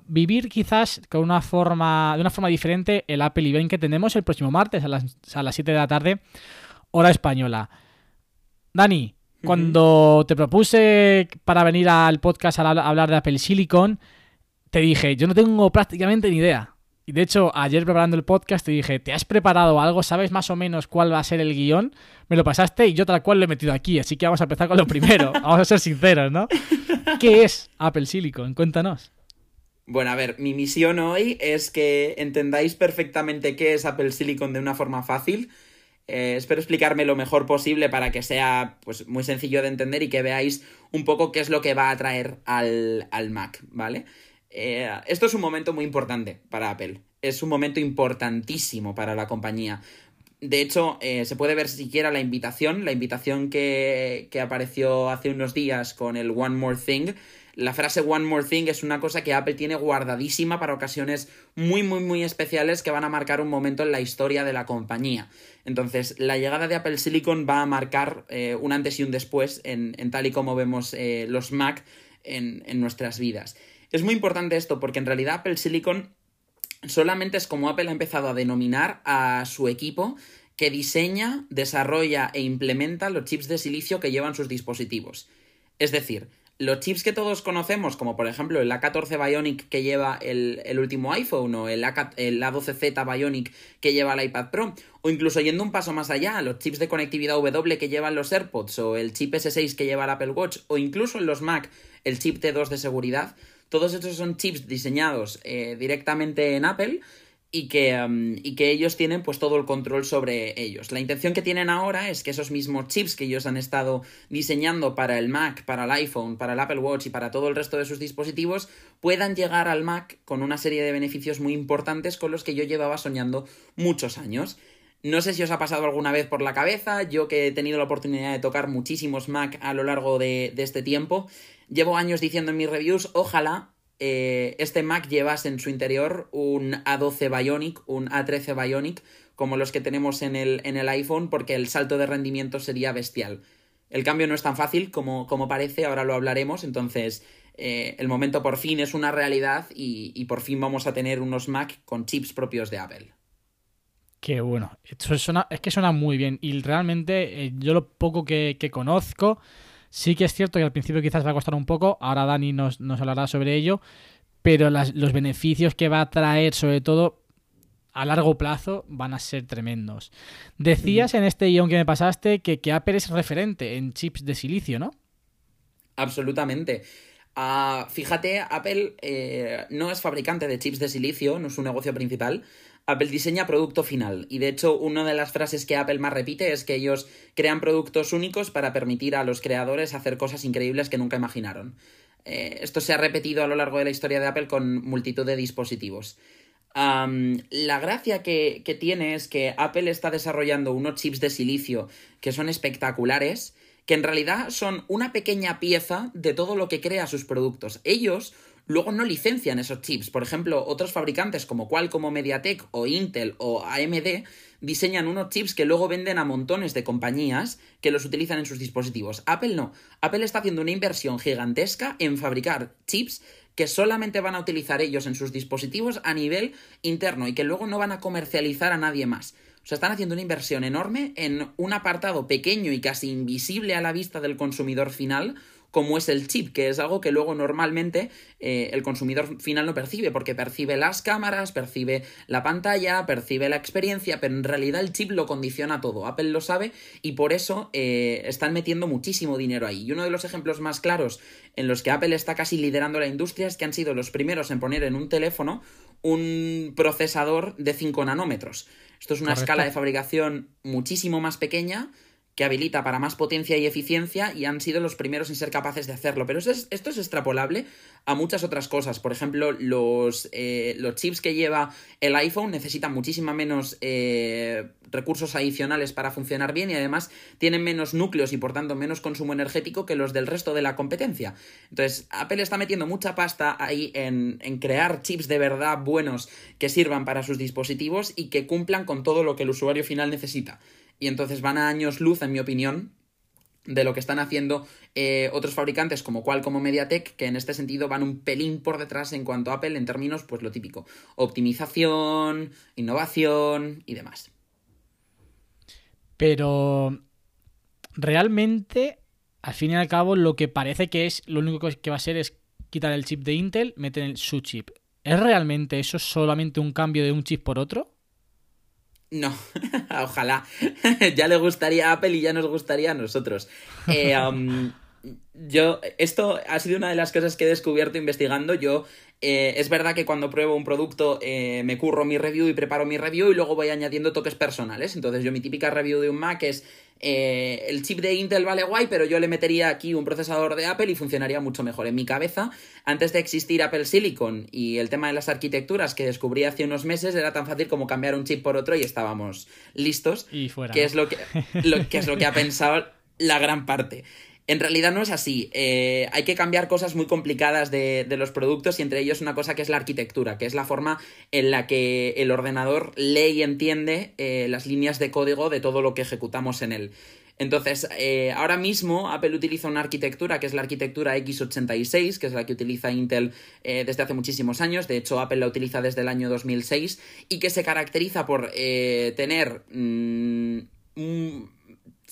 vivir quizás con una forma, de una forma diferente el Apple Event que tenemos el próximo martes a las, a las 7 de la tarde, hora española. Dani, cuando te propuse para venir al podcast a hablar de Apple Silicon, te dije, yo no tengo prácticamente ni idea. Y de hecho, ayer preparando el podcast te dije, ¿te has preparado algo? ¿Sabes más o menos cuál va a ser el guion? Me lo pasaste y yo tal cual lo he metido aquí, así que vamos a empezar con lo primero. vamos a ser sinceros, ¿no? ¿Qué es Apple Silicon? Cuéntanos. Bueno, a ver, mi misión hoy es que entendáis perfectamente qué es Apple Silicon de una forma fácil. Eh, espero explicarme lo mejor posible para que sea pues, muy sencillo de entender y que veáis un poco qué es lo que va a traer al, al Mac, ¿vale? Eh, esto es un momento muy importante para Apple. Es un momento importantísimo para la compañía. De hecho, eh, se puede ver siquiera la invitación, la invitación que, que apareció hace unos días con el One More Thing. La frase One More Thing es una cosa que Apple tiene guardadísima para ocasiones muy, muy, muy especiales que van a marcar un momento en la historia de la compañía. Entonces, la llegada de Apple Silicon va a marcar eh, un antes y un después en, tal y como vemos los Mac en, en nuestras vidas. Es muy importante esto porque en realidad Apple Silicon solamente es como Apple ha empezado a denominar a su equipo que diseña, desarrolla e implementa los chips de silicio que llevan sus dispositivos. Es decir, los chips que todos conocemos, como por ejemplo el A14 Bionic que lleva el, último iPhone o el, A, el A12Z Bionic que lleva el iPad Pro, o incluso yendo un paso más allá, los chips de conectividad W que llevan los AirPods o el chip S6 que lleva el Apple Watch o incluso en los Mac el chip T2 de seguridad, todos estos son chips diseñados eh, directamente en Apple y que, um, y que ellos tienen pues todo el control sobre ellos. La intención que tienen ahora es que esos mismos chips que ellos han estado diseñando para el Mac, para el iPhone, para el Apple Watch y para todo el resto de sus dispositivos puedan llegar al Mac con una serie de beneficios muy importantes con los que yo llevaba soñando muchos años. No sé si os ha pasado alguna vez por la cabeza, yo que he tenido la oportunidad de tocar muchísimos Mac a lo largo de este tiempo, llevo años diciendo en mis reviews, ojalá eh, este Mac llevase en su interior un A12 Bionic, un A13 Bionic, como los que tenemos en el, en el iPhone, porque el salto de rendimiento sería bestial. El cambio no es tan fácil como, como parece, ahora lo hablaremos, entonces eh, el momento por fin es una realidad y, por fin vamos a tener unos Mac con chips propios de Apple. Qué bueno, Esto es que suena muy bien y realmente eh, yo lo poco que, que conozco Sí que es cierto que al principio quizás va a costar un poco, ahora Dani nos, hablará sobre ello, pero los beneficios que va a traer, sobre todo a largo plazo, van a ser tremendos. Decías en este guion que me pasaste que, que Apple es referente en chips de silicio, ¿no? Absolutamente. Ah, fíjate, Apple eh, no es fabricante de chips de silicio, no es su negocio principal, Apple diseña producto final y de hecho una de las frases que Apple más repite es que ellos crean productos únicos para permitir a los creadores hacer cosas increíbles que nunca imaginaron. Eh, esto se ha repetido a lo largo de la historia de Apple con multitud de dispositivos. la gracia que, que tiene es que Apple está desarrollando unos chips de silicio que son espectaculares, que en realidad son una pequeña pieza de todo lo que crea sus productos. Ellos luego no licencian esos chips. Por ejemplo, otros fabricantes como Qualcomm MediaTek o Intel o AMD diseñan unos chips que luego venden a montones de compañías que los utilizan en sus dispositivos. Apple no. Apple está haciendo una inversión gigantesca en fabricar chips que solamente van a utilizar ellos en sus dispositivos a nivel interno y que luego no van a comercializar a nadie más. O sea, están haciendo una inversión enorme en un apartado pequeño y casi invisible a la vista del consumidor final como es el chip, que es algo que luego normalmente eh, el consumidor final no percibe, porque percibe las cámaras, percibe la pantalla, percibe la experiencia, pero en realidad el chip lo condiciona todo. Apple lo sabe y por eso eh, están metiendo muchísimo dinero ahí. Y uno de los ejemplos más claros en los que Apple está casi liderando la industria es que han sido los primeros en poner en un teléfono un procesador de 5 nanómetros. Esto es una escala de fabricación muchísimo más pequeña que habilita para más potencia y eficiencia y han sido los primeros en ser capaces de hacerlo. Pero esto es, extrapolable a muchas otras cosas. Por ejemplo, los, eh, los chips que lleva el iPhone necesitan muchísima menos eh, recursos adicionales para funcionar bien y además tienen menos núcleos y por tanto menos consumo energético que los del resto de la competencia. Entonces, Apple está metiendo mucha pasta ahí en, en crear chips de verdad buenos que sirvan para sus dispositivos y que cumplan con todo lo que el usuario final necesita y entonces van a años luz, en mi opinión, de lo que están haciendo eh, otros fabricantes como Qualcomm o MediaTek, que en este sentido van un pelín por detrás en cuanto a Apple en términos, pues lo típico, optimización, innovación y demás. Pero realmente, al fin y al cabo, lo que parece que es, lo único que va a ser es quitar el chip de Intel, meter su chip. ¿Es realmente eso solamente un cambio de un chip por otro? No, ojalá. ya le gustaría a Apple y ya nos gustaría a nosotros. Eh, yo, esto ha sido una de las cosas que he descubierto investigando. Yo, eh, es verdad que cuando pruebo un producto eh, me curro mi review y preparo mi review y luego voy añadiendo toques personales. Entonces, yo mi típica review de un Mac es eh, el chip de Intel vale guay, pero yo le metería aquí un procesador de Apple y funcionaría mucho mejor. En mi cabeza, antes de existir Apple Silicon y el tema de las arquitecturas que descubrí hace unos meses, era tan fácil como cambiar un chip por otro y estábamos listos. Y fuera. Que, es, lo que, lo, que es lo que ha pensado la gran parte. En realidad no es así. Eh, hay que cambiar cosas muy complicadas de, los productos y entre ellos una cosa que es la arquitectura, que es la forma en la que el ordenador lee y entiende eh, las líneas de código de todo lo que ejecutamos en él. Entonces, eh, ahora mismo Apple utiliza una arquitectura que es la arquitectura x86, que es la que utiliza Intel desde hace muchísimos años. De hecho, Apple la utiliza desde el año 2006 y que se caracteriza por tener... Mm,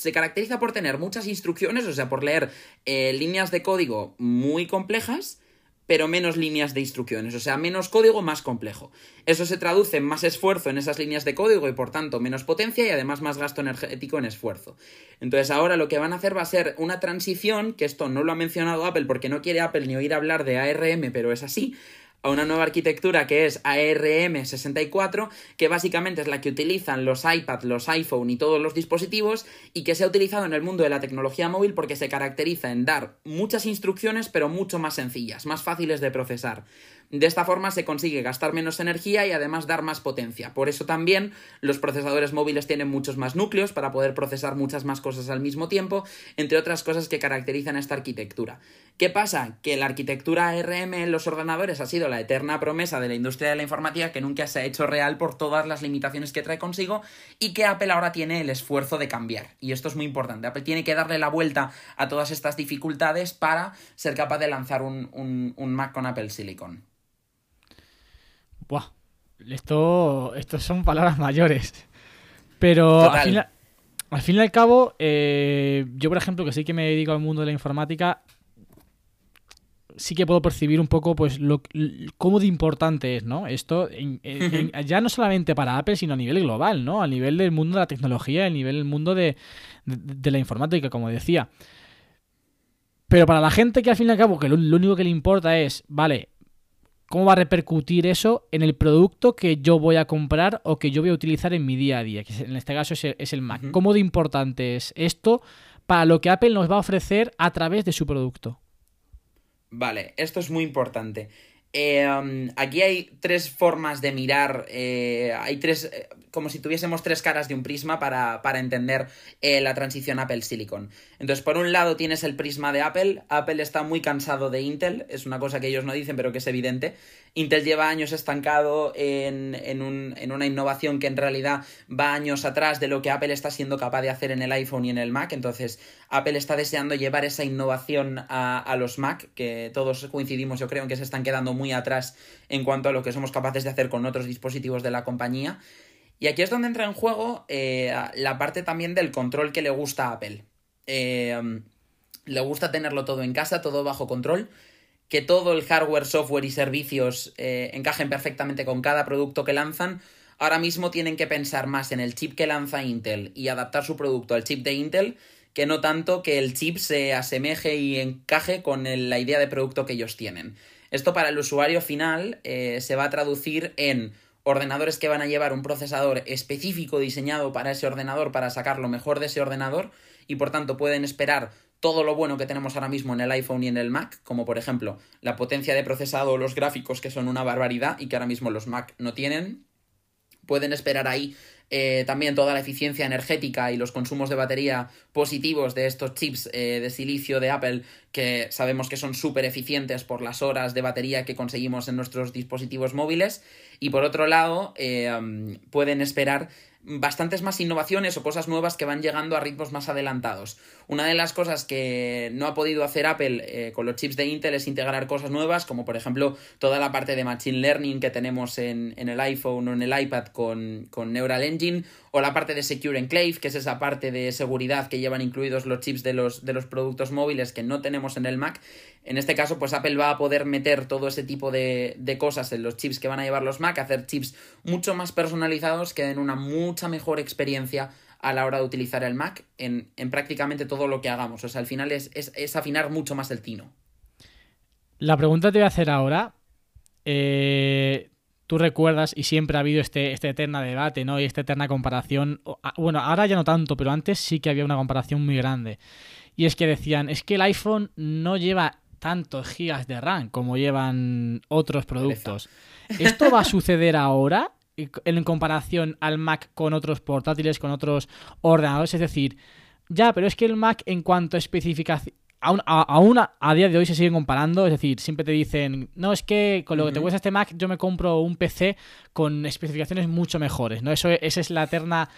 se caracteriza por tener muchas instrucciones, o sea, por leer eh, líneas de código muy complejas, pero menos líneas de instrucciones, o sea, menos código más complejo. Eso se traduce en más esfuerzo en esas líneas de código y por tanto menos potencia y además más gasto energético en esfuerzo. Entonces ahora lo que van a hacer va a ser una transición, que esto no lo ha mencionado Apple porque no quiere Apple ni oír hablar de ARM, pero es así, a una nueva arquitectura que es ARM64, que básicamente es la que utilizan los iPad, los iPhone y todos los dispositivos, y que se ha utilizado en el mundo de la tecnología móvil porque se caracteriza en dar muchas instrucciones, pero mucho más sencillas, más fáciles de procesar. De esta forma se consigue gastar menos energía y además dar más potencia. Por eso también los procesadores móviles tienen muchos más núcleos para poder procesar muchas más cosas al mismo tiempo, entre otras cosas que caracterizan esta arquitectura. ¿Qué pasa? Que la arquitectura ARM en los ordenadores ha sido la eterna promesa de la industria de la informática que nunca se ha hecho real por todas las limitaciones que trae consigo y que Apple ahora tiene el esfuerzo de cambiar. Y esto es muy importante. Apple tiene que darle la vuelta a todas estas dificultades para ser capaz de lanzar un, un Mac con Apple Silicon. Buah, esto, esto son palabras mayores. Pero al fin, al fin, y al cabo, eh, yo por ejemplo, que sí que me dedico al mundo de la informática, sí que puedo percibir un poco pues lo cómo de importante es, ¿no? Esto ya no solamente para Apple, sino a nivel global, ¿no? A nivel del mundo de la tecnología, a nivel del mundo de, de, la informática, como decía. Pero para la gente que al fin y al cabo, que lo, único que le importa es, vale, cómo va a repercutir eso en el producto que yo voy a comprar o que yo voy a utilizar en mi día a día, que en este caso es el, Mac. ¿Cómo de importante es esto para lo que Apple nos va a ofrecer a través de su producto? Vale, esto es muy importante. Eh, um, aquí hay tres formas de mirar, eh, hay tres, eh, como si tuviésemos tres caras de un prisma para, para entender la transición Apple Silicon. Entonces, por un lado tienes el prisma de Apple. Apple está muy cansado de Intel, es una cosa que ellos no dicen, pero que es evidente. Intel lleva años estancado en, en, una innovación que en realidad va años atrás de lo que Apple está siendo capaz de hacer en el iPhone y en el Mac. Entonces, Apple está deseando llevar esa innovación a, a los Mac, que todos coincidimos, yo creo, en que se están quedando muy atrás en cuanto a lo que somos capaces de hacer con otros dispositivos de la compañía. Y aquí es donde entra en juego eh, la parte también del control que le gusta a Apple. Eh, le gusta tenerlo todo en casa, todo bajo control, que todo el hardware, software y servicios eh, encajen perfectamente con cada producto que lanzan. Ahora mismo tienen que pensar más en el chip que lanza Intel y adaptar su producto al chip de Intel que no tanto que el chip se asemeje y encaje con la idea de producto que ellos tienen. Esto para el usuario final eh, se va a traducir en ordenadores que van a llevar un procesador específico diseñado para ese ordenador para sacar lo mejor de ese ordenador y por tanto pueden esperar todo lo bueno que tenemos ahora mismo en el iPhone y en el Mac, como por ejemplo la potencia de procesado o los gráficos que son una barbaridad y que ahora mismo los Mac no tienen. Pueden esperar ahí eh, también toda la eficiencia energética y los consumos de batería positivos de estos chips eh, de silicio de Apple que sabemos que son súper eficientes por las horas de batería que conseguimos en nuestros dispositivos móviles y por otro lado eh, pueden esperar bastantes más innovaciones o cosas nuevas que van llegando a ritmos más adelantados. Una de las cosas que no ha podido hacer Apple eh, con los chips de Intel es integrar cosas nuevas, como por ejemplo toda la parte de Machine Learning que tenemos en, el iPhone o en el iPad con, Neural Engine, o la parte de Secure Enclave, que es esa parte de seguridad que llevan incluidos los chips de los, de los productos móviles que no tenemos en el Mac. En este caso, pues Apple va a poder meter todo ese tipo de, de cosas en los chips que van a llevar los Mac, hacer chips mucho más personalizados que den una mucha mejor experiencia a la hora de utilizar el Mac en, prácticamente todo lo que hagamos. O sea, al final es, es, afinar mucho más el tino. La pregunta que te voy a hacer ahora. Eh, tú recuerdas, y siempre ha habido este, este eterna debate, ¿no? Y esta eterna comparación. Bueno, ahora ya no tanto, pero antes sí que había una comparación muy grande. Y es que decían, es que el iPhone no lleva tantos gigas de RAM como llevan otros productos. ¿Esto va a suceder ahora? En comparación al Mac con otros portátiles, con otros ordenadores. Es decir, ya, pero es que el Mac en cuanto a especificación... Aún a, día de hoy se siguen comparando, es decir, siempre te dicen, no, es que con lo que te cuesta este Mac yo me compro un PC con especificaciones mucho mejores, ¿no? Eso, esa es la eterna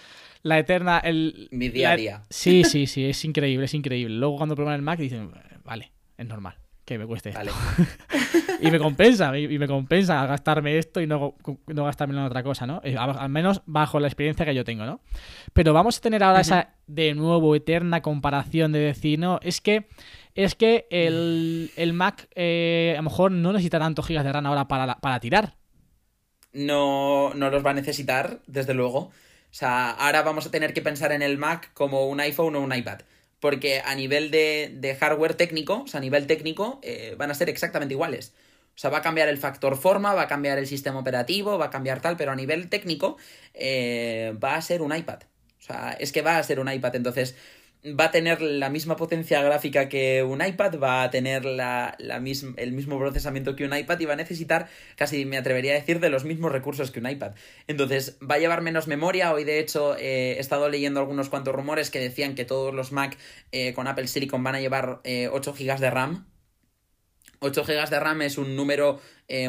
la eterna. El, Mi día a día. Sí, sí, sí, es increíble, es increíble. Luego cuando prueban el Mac dicen, vale, es normal que me cueste vale. y me compensa, y me compensa gastarme esto y no, no gastarme en otra cosa, ¿no? Eh, al menos bajo la experiencia que yo tengo, ¿no? Pero vamos a tener ahora esa de nuevo eterna comparación de decir, no, es que es que el, Mac eh, a lo mejor no necesita tantos gigas de RAM ahora para, para tirar. No, no los va a necesitar, desde luego. O sea, ahora vamos a tener que pensar en el Mac como un iPhone o un iPad porque a nivel de, hardware técnico, o sea, a nivel técnico, eh, van a ser exactamente iguales. O sea, va a cambiar el factor forma, va a cambiar el sistema operativo, va a cambiar tal, pero a nivel técnico eh, va a ser un iPad. O sea, es que va a ser un iPad. Entonces, va a tener la misma potencia gráfica que un iPad, va a tener la, la el mismo procesamiento que un iPad y va a necesitar, casi me atrevería a decir, de los mismos recursos que un iPad. Entonces, va a llevar menos memoria. Hoy, de hecho, eh, he estado leyendo algunos cuantos rumores que decían que todos los Mac eh, con Apple Silicon van a llevar 8 eh, GB de RAM. 8 GB de RAM es un número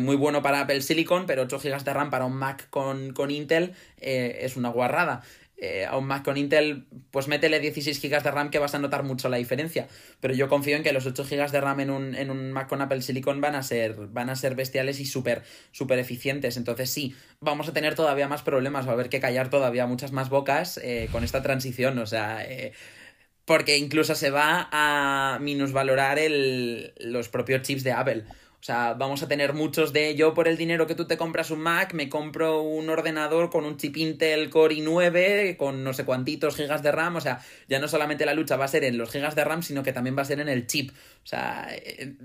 muy bueno para Apple Silicon, pero 8 GB de RAM para un Mac con, con Intel es una guarrada. Eh, a un Mac con Intel, pues métele 16 GB de RAM que vas a notar mucho la diferencia. Pero yo confío en que los 8 GB de RAM en un, en un Mac con Apple Silicon van a ser, van a ser bestiales y súper super eficientes. Entonces sí, vamos a tener todavía más problemas, va a haber que callar todavía muchas más bocas eh, con esta transición. O sea, eh, porque incluso se va a minusvalorar el, los propios chips de Apple. O sea, vamos a tener muchos de yo por el dinero que tú te compras un Mac, me compro un ordenador con un chip Intel Core i9 con no sé cuántitos gigas de RAM. O sea, ya no solamente la lucha va a ser en los gigas de RAM, sino que también va a ser en el chip. O sea, eh,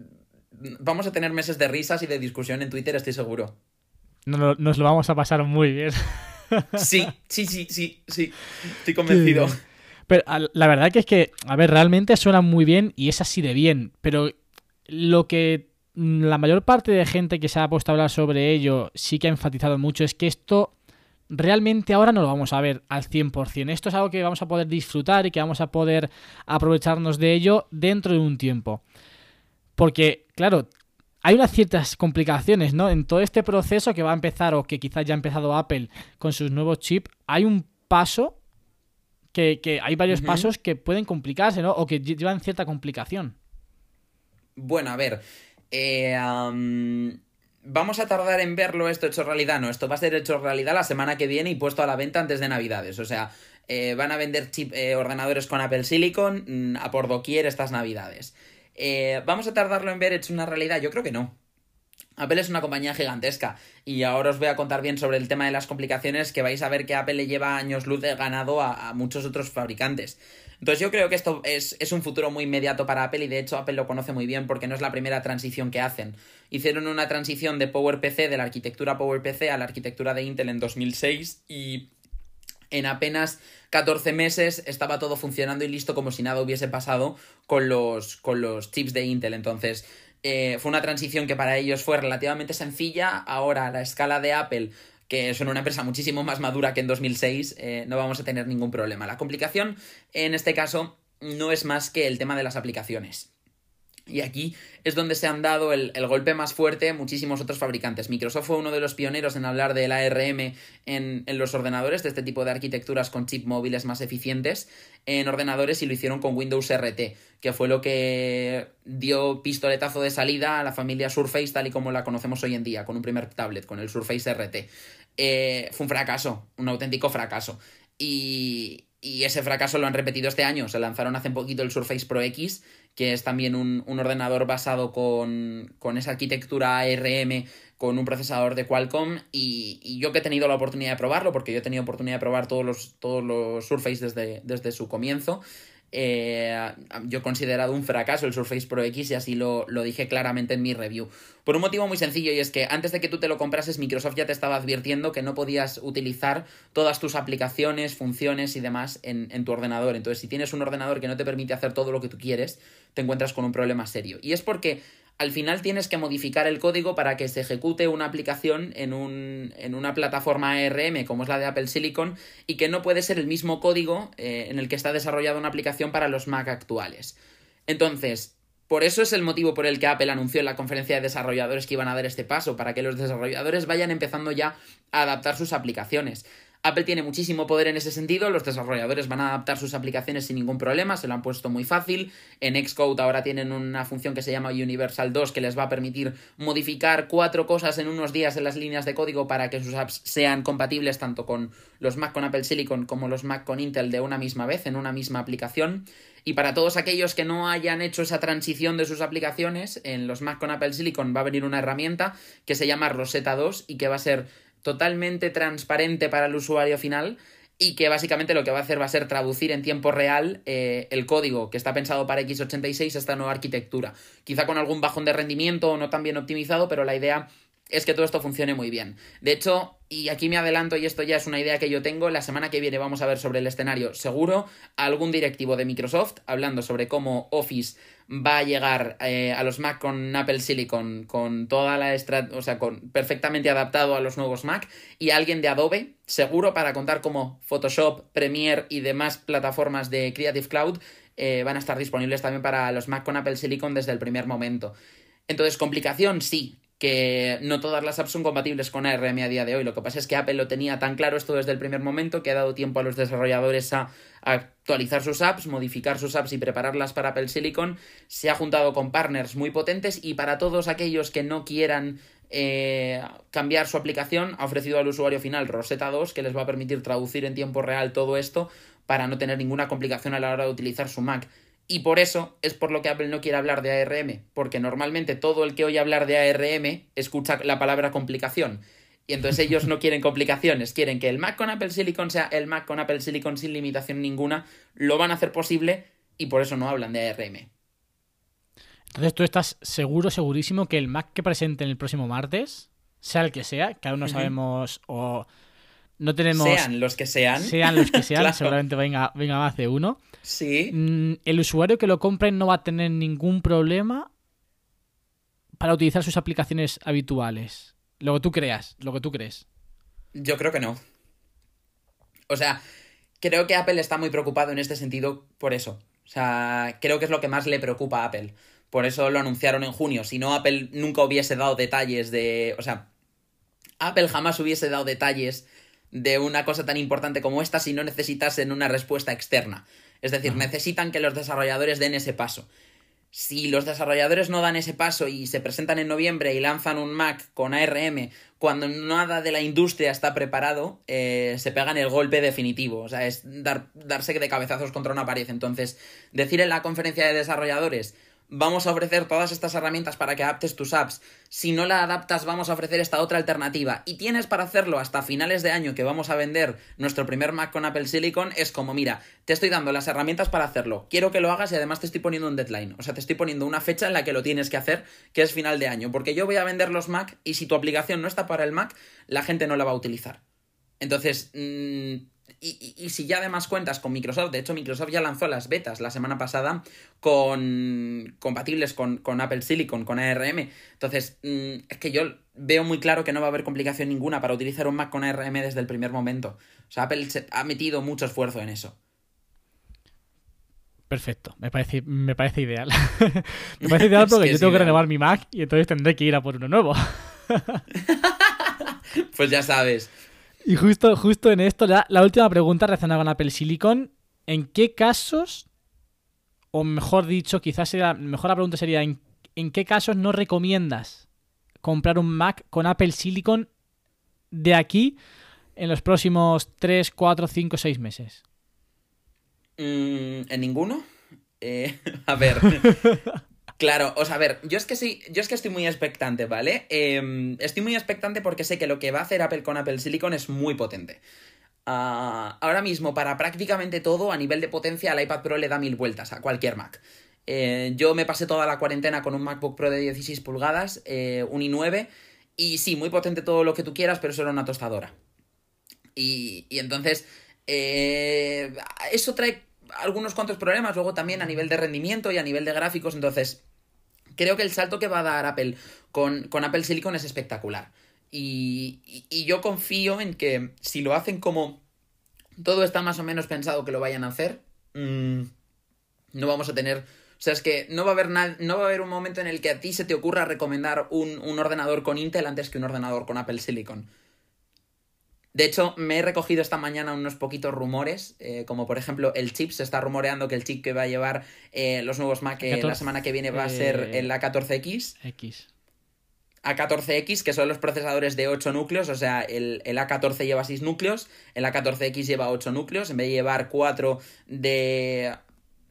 vamos a tener meses de risas y de discusión en Twitter, estoy seguro. No, nos lo vamos a pasar muy bien. Sí, sí, sí, sí, sí. Estoy convencido. Pero la verdad que es que, a ver, realmente suena muy bien y es así de bien. Pero lo que la mayor parte de gente que se ha puesto a hablar sobre ello sí que ha enfatizado mucho es que esto realmente ahora no lo vamos a ver al 100%. Esto es algo que vamos a poder disfrutar y que vamos a poder aprovecharnos de ello dentro de un tiempo. Porque, claro, hay unas ciertas complicaciones, ¿no? En todo este proceso que va a empezar o que quizás ya ha empezado Apple con sus nuevos chips, hay un paso que, hay varios pasos que pueden complicarse, ¿no? O que llevan cierta complicación. Bueno, a ver, eh, vamos a tardar en verlo esto hecho realidad. No, esto va a ser hecho realidad la semana que viene y puesto a la venta antes de Navidades. O sea, eh, van a vender chip, eh, ordenadores con Apple Silicon mm, a por doquier estas Navidades. ¿Vamos a tardarlo en ver hecho una realidad? Yo creo que no. Apple es una compañía gigantesca y ahora os voy a contar bien sobre el tema de las complicaciones que vais a ver que Apple le lleva años luz de ganado a muchos otros fabricantes. Entonces yo creo que esto es, un futuro muy inmediato para Apple y de hecho Apple lo conoce muy bien porque no es la primera transición que hacen. Hicieron una transición de PowerPC, de la arquitectura PowerPC a la arquitectura de Intel en 2006 y en apenas 14 meses estaba todo funcionando y listo como si nada hubiese pasado con los, con los chips de Intel. Entonces, eh, fue una transición que para ellos fue relativamente sencilla. Ahora, a la escala de Apple, que son una empresa muchísimo más madura que en 2006, eh, no vamos a tener ningún problema. La complicación, en este caso, no es más que el tema de las aplicaciones. Y aquí es donde se han dado el, golpe más fuerte muchísimos otros fabricantes. Microsoft fue uno de los pioneros en hablar del ARM en, en, los ordenadores, de este tipo de arquitecturas con chip móviles más eficientes en ordenadores y lo hicieron con Windows RT, que fue lo que dio pistoletazo de salida a la familia Surface tal y como la conocemos hoy en día, con un primer tablet, con el Surface RT. Eh, fue un fracaso, un auténtico fracaso. Y, y ese fracaso lo han repetido este año. Se lanzaron hace poquito el Surface Pro X, que es también un, ordenador basado con, con, esa arquitectura ARM, con un procesador de Qualcomm. Y, yo que he tenido la oportunidad de probarlo, porque yo he tenido oportunidad de probar todos los, todos los Surface desde, desde su comienzo. Eh, yo he considerado un fracaso el Surface Pro X y así lo, lo, dije claramente en mi review. Por un motivo muy sencillo y es que antes de que tú te lo comprases Microsoft ya te estaba advirtiendo que no podías utilizar todas tus aplicaciones, funciones y demás en, en tu ordenador. Entonces si tienes un ordenador que no te permite hacer todo lo que tú quieres, te encuentras con un problema serio. Y es porque al final tienes que modificar el código para que se ejecute una aplicación en, un, en una plataforma ARM como es la de Apple Silicon y que no puede ser el mismo código eh, en el que está desarrollada una aplicación para los Mac actuales. Entonces, por eso es el motivo por el que Apple anunció en la conferencia de desarrolladores que iban a dar este paso, para que los desarrolladores vayan empezando ya a adaptar sus aplicaciones. Apple tiene muchísimo poder en ese sentido, los desarrolladores van a adaptar sus aplicaciones sin ningún problema, se lo han puesto muy fácil. En Xcode ahora tienen una función que se llama Universal 2 que les va a permitir modificar cuatro cosas en unos días en las líneas de código para que sus apps sean compatibles tanto con los Mac con Apple Silicon como los Mac con Intel de una misma vez, en una misma aplicación. Y para todos aquellos que no hayan hecho esa transición de sus aplicaciones, en los Mac con Apple Silicon va a venir una herramienta que se llama Rosetta 2 y que va a ser totalmente transparente para el usuario final y que básicamente lo que va a hacer va a ser traducir en tiempo real eh, el código que está pensado para x86 esta nueva arquitectura. Quizá con algún bajón de rendimiento o no tan bien optimizado, pero la idea es que todo esto funcione muy bien. De hecho, y aquí me adelanto y esto ya es una idea que yo tengo, la semana que viene vamos a ver sobre el escenario seguro algún directivo de Microsoft hablando sobre cómo Office va a llegar eh, a los Mac con Apple Silicon con toda la o sea, con perfectamente adaptado a los nuevos Mac y alguien de Adobe seguro para contar cómo Photoshop, Premiere y demás plataformas de Creative Cloud eh, van a estar disponibles también para los Mac con Apple Silicon desde el primer momento. Entonces, complicación, sí que no todas las apps son compatibles con ARM a día de hoy. Lo que pasa es que Apple lo tenía tan claro esto desde el primer momento que ha dado tiempo a los desarrolladores a, actualizar sus apps, modificar sus apps y prepararlas para Apple Silicon. Se ha juntado con partners muy potentes y para todos aquellos que no quieran eh, cambiar su aplicación, ha ofrecido al usuario final Rosetta 2 que les va a permitir traducir en tiempo real todo esto para no tener ninguna complicación a la hora de utilizar su Mac. Y por eso es por lo que Apple no quiere hablar de ARM, porque normalmente todo el que oye hablar de ARM escucha la palabra complicación. Y entonces ellos no quieren complicaciones, quieren que el Mac con Apple Silicon sea el Mac con Apple Silicon sin limitación ninguna, lo van a hacer posible y por eso no hablan de ARM. Entonces tú estás seguro, segurísimo que el Mac que presenten el próximo martes, sea el que sea, que aún no sabemos o no tenemos... Sean los que sean. Sean los que sean, seguramente venga, venga más de uno. Sí. Mm, el usuario que lo compre no va a tener ningún problema para utilizar sus aplicaciones habituales. Lo que tú creas, lo que tú crees. Yo creo que no. O sea, creo que Apple está muy preocupado en este sentido por eso. O sea, creo que es lo que más le preocupa a Apple. Por eso lo anunciaron en junio. Si no, Apple nunca hubiese dado detalles de... O sea, Apple jamás hubiese dado detalles de una cosa tan importante como esta si no necesitasen una respuesta externa. Es decir, necesitan que los desarrolladores den ese paso. Si los desarrolladores no dan ese paso y se presentan en noviembre y lanzan un Mac con ARM cuando nada de la industria está preparado, eh, se pegan el golpe definitivo. O sea, es dar, darse de cabezazos contra una pared. Entonces, decir en la conferencia de desarrolladores, vamos a ofrecer todas estas herramientas para que adaptes tus apps. Si no la adaptas, vamos a ofrecer esta otra alternativa. Y tienes para hacerlo hasta finales de año que vamos a vender nuestro primer Mac con Apple Silicon. Es como, mira, te estoy dando las herramientas para hacerlo. Quiero que lo hagas y además te estoy poniendo un deadline. O sea, te estoy poniendo una fecha en la que lo tienes que hacer, que es final de año. Porque yo voy a vender los Mac y si tu aplicación no está para el Mac, la gente no la va a utilizar. Entonces, mmm, y, si ya además cuentas con Microsoft, de hecho Microsoft ya lanzó las betas la semana pasada con compatibles con, Apple Silicon, con ARM. Entonces, mm, es que yo veo muy claro que no va a haber complicación ninguna para utilizar un Mac con ARM desde el primer momento. O sea, Apple ha metido mucho esfuerzo en eso. Perfecto, me parece, me parece ideal. me parece ideal porque yo tengo que renovar mi Mac y entonces tendré que ir a por uno nuevo. pues ya sabes. Y justo, justo en esto, la, la última pregunta relacionada con Apple Silicon. ¿En qué casos, o mejor dicho, quizás sería, mejor la pregunta sería, ¿en, ¿en qué casos no recomiendas comprar un Mac con Apple Silicon de aquí en los próximos 3, 4, 5, 6 meses? Mm, ¿En ninguno? Eh, a ver, Claro, o sea, a ver, yo es que yo es que estoy muy expectante, ¿vale? Em, estoy muy expectante porque sé que lo que va a hacer Apple con Apple Silicon es muy potente. Ah, ahora mismo, para prácticamente todo, a nivel de potencia, al iPad Pro le da mil vueltas a cualquier Mac. Eh, yo me pasé toda la cuarentena con un MacBook Pro de 16 pulgadas, eh, un i9, y sí, muy potente todo lo que tú quieras, pero eso era una tostadora. Y, y entonces, eh, eso trae algunos cuantos problemas, luego también a nivel de rendimiento y a nivel de gráficos, entonces creo que el salto que va a dar Apple con, Apple Silicon es espectacular. Y, yo confío en que si lo hacen como todo está más o menos pensado que lo vayan a hacer, mm, no vamos a tener... O sea, es que no va a haber no va a haber un momento en el que a ti se te ocurra recomendar un, un ordenador con Intel antes que un ordenador con Apple Silicon. De hecho, me he recogido esta mañana unos poquitos rumores, eh, como por ejemplo el chip, se está rumoreando que el chip que va a llevar eh, los nuevos Mac eh, la semana que viene va a ser el A14X. X. A14X, que son los procesadores de 8 núcleos, o sea, el, el, A14 lleva 6 núcleos, el A14X lleva 8 núcleos, en vez de llevar 4 de,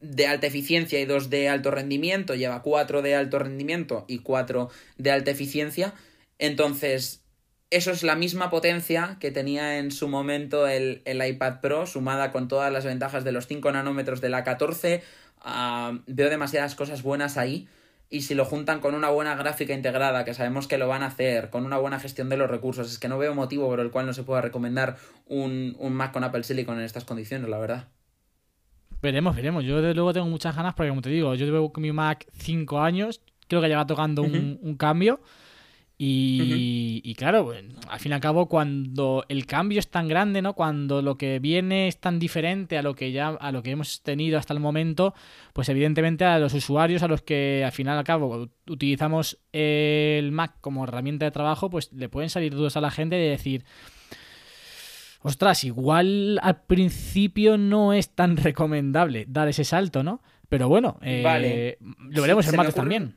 de alta eficiencia y 2 de alto rendimiento, lleva 4 de alto rendimiento y 4 de alta eficiencia. Entonces, eso es la misma potencia que tenía en su momento el, iPad Pro, sumada con todas las ventajas de los 5 nanómetros de la 14. Ah, veo demasiadas cosas buenas ahí. Y si lo juntan con una buena gráfica integrada, que sabemos que lo van a hacer, con una buena gestión de los recursos, es que no veo motivo por el cual no se pueda recomendar un, un Mac con Apple Silicon en estas condiciones, la verdad. Veremos, veremos. Yo desde luego tengo muchas ganas porque, como te digo, yo llevo con mi Mac 5 años, creo que lleva tocando un, un cambio. Y, claro, al fin y al cabo, cuando el cambio es tan grande, ¿no? Cuando lo que viene es tan diferente a lo que ya, a lo que hemos tenido hasta el momento, pues evidentemente a los usuarios, a los que al final al cabo utilizamos el Mac como herramienta de trabajo, pues le pueden salir dudas a la gente de decir. Ostras, igual al principio no es tan recomendable dar ese salto, ¿no? Pero bueno, eh, lo veremos en martes también.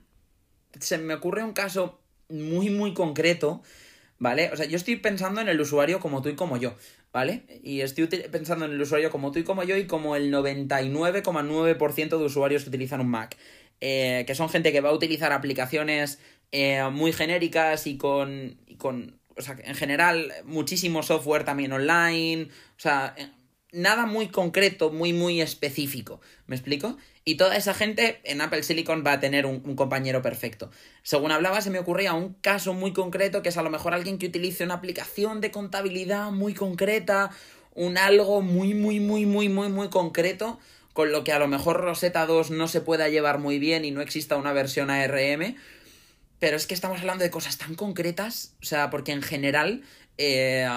Se me ocurre un caso muy, muy concreto, ¿vale? O sea, yo estoy pensando en el usuario como tú y como yo, ¿vale? Y estoy pensando en el usuario como tú y como yo y como el 99,9% de usuarios que utilizan un Mac. Eh, que son gente que va a utilizar aplicaciones eh, muy genéricas y con, y con, o sea, en general, muchísimo software también online, o sea, nada muy concreto, muy, muy específico. ¿Me explico? Y toda esa gente en Apple Silicon va a tener un, compañero perfecto. Según hablaba, se me ocurría un caso muy concreto que es a lo mejor alguien que utilice una aplicación de contabilidad muy concreta, un algo muy, muy, muy, muy, muy, muy concreto, con lo que a lo mejor Rosetta 2 no se pueda llevar muy bien y no exista una versión ARM. Pero es que estamos hablando de cosas tan concretas, o sea, porque en general eh,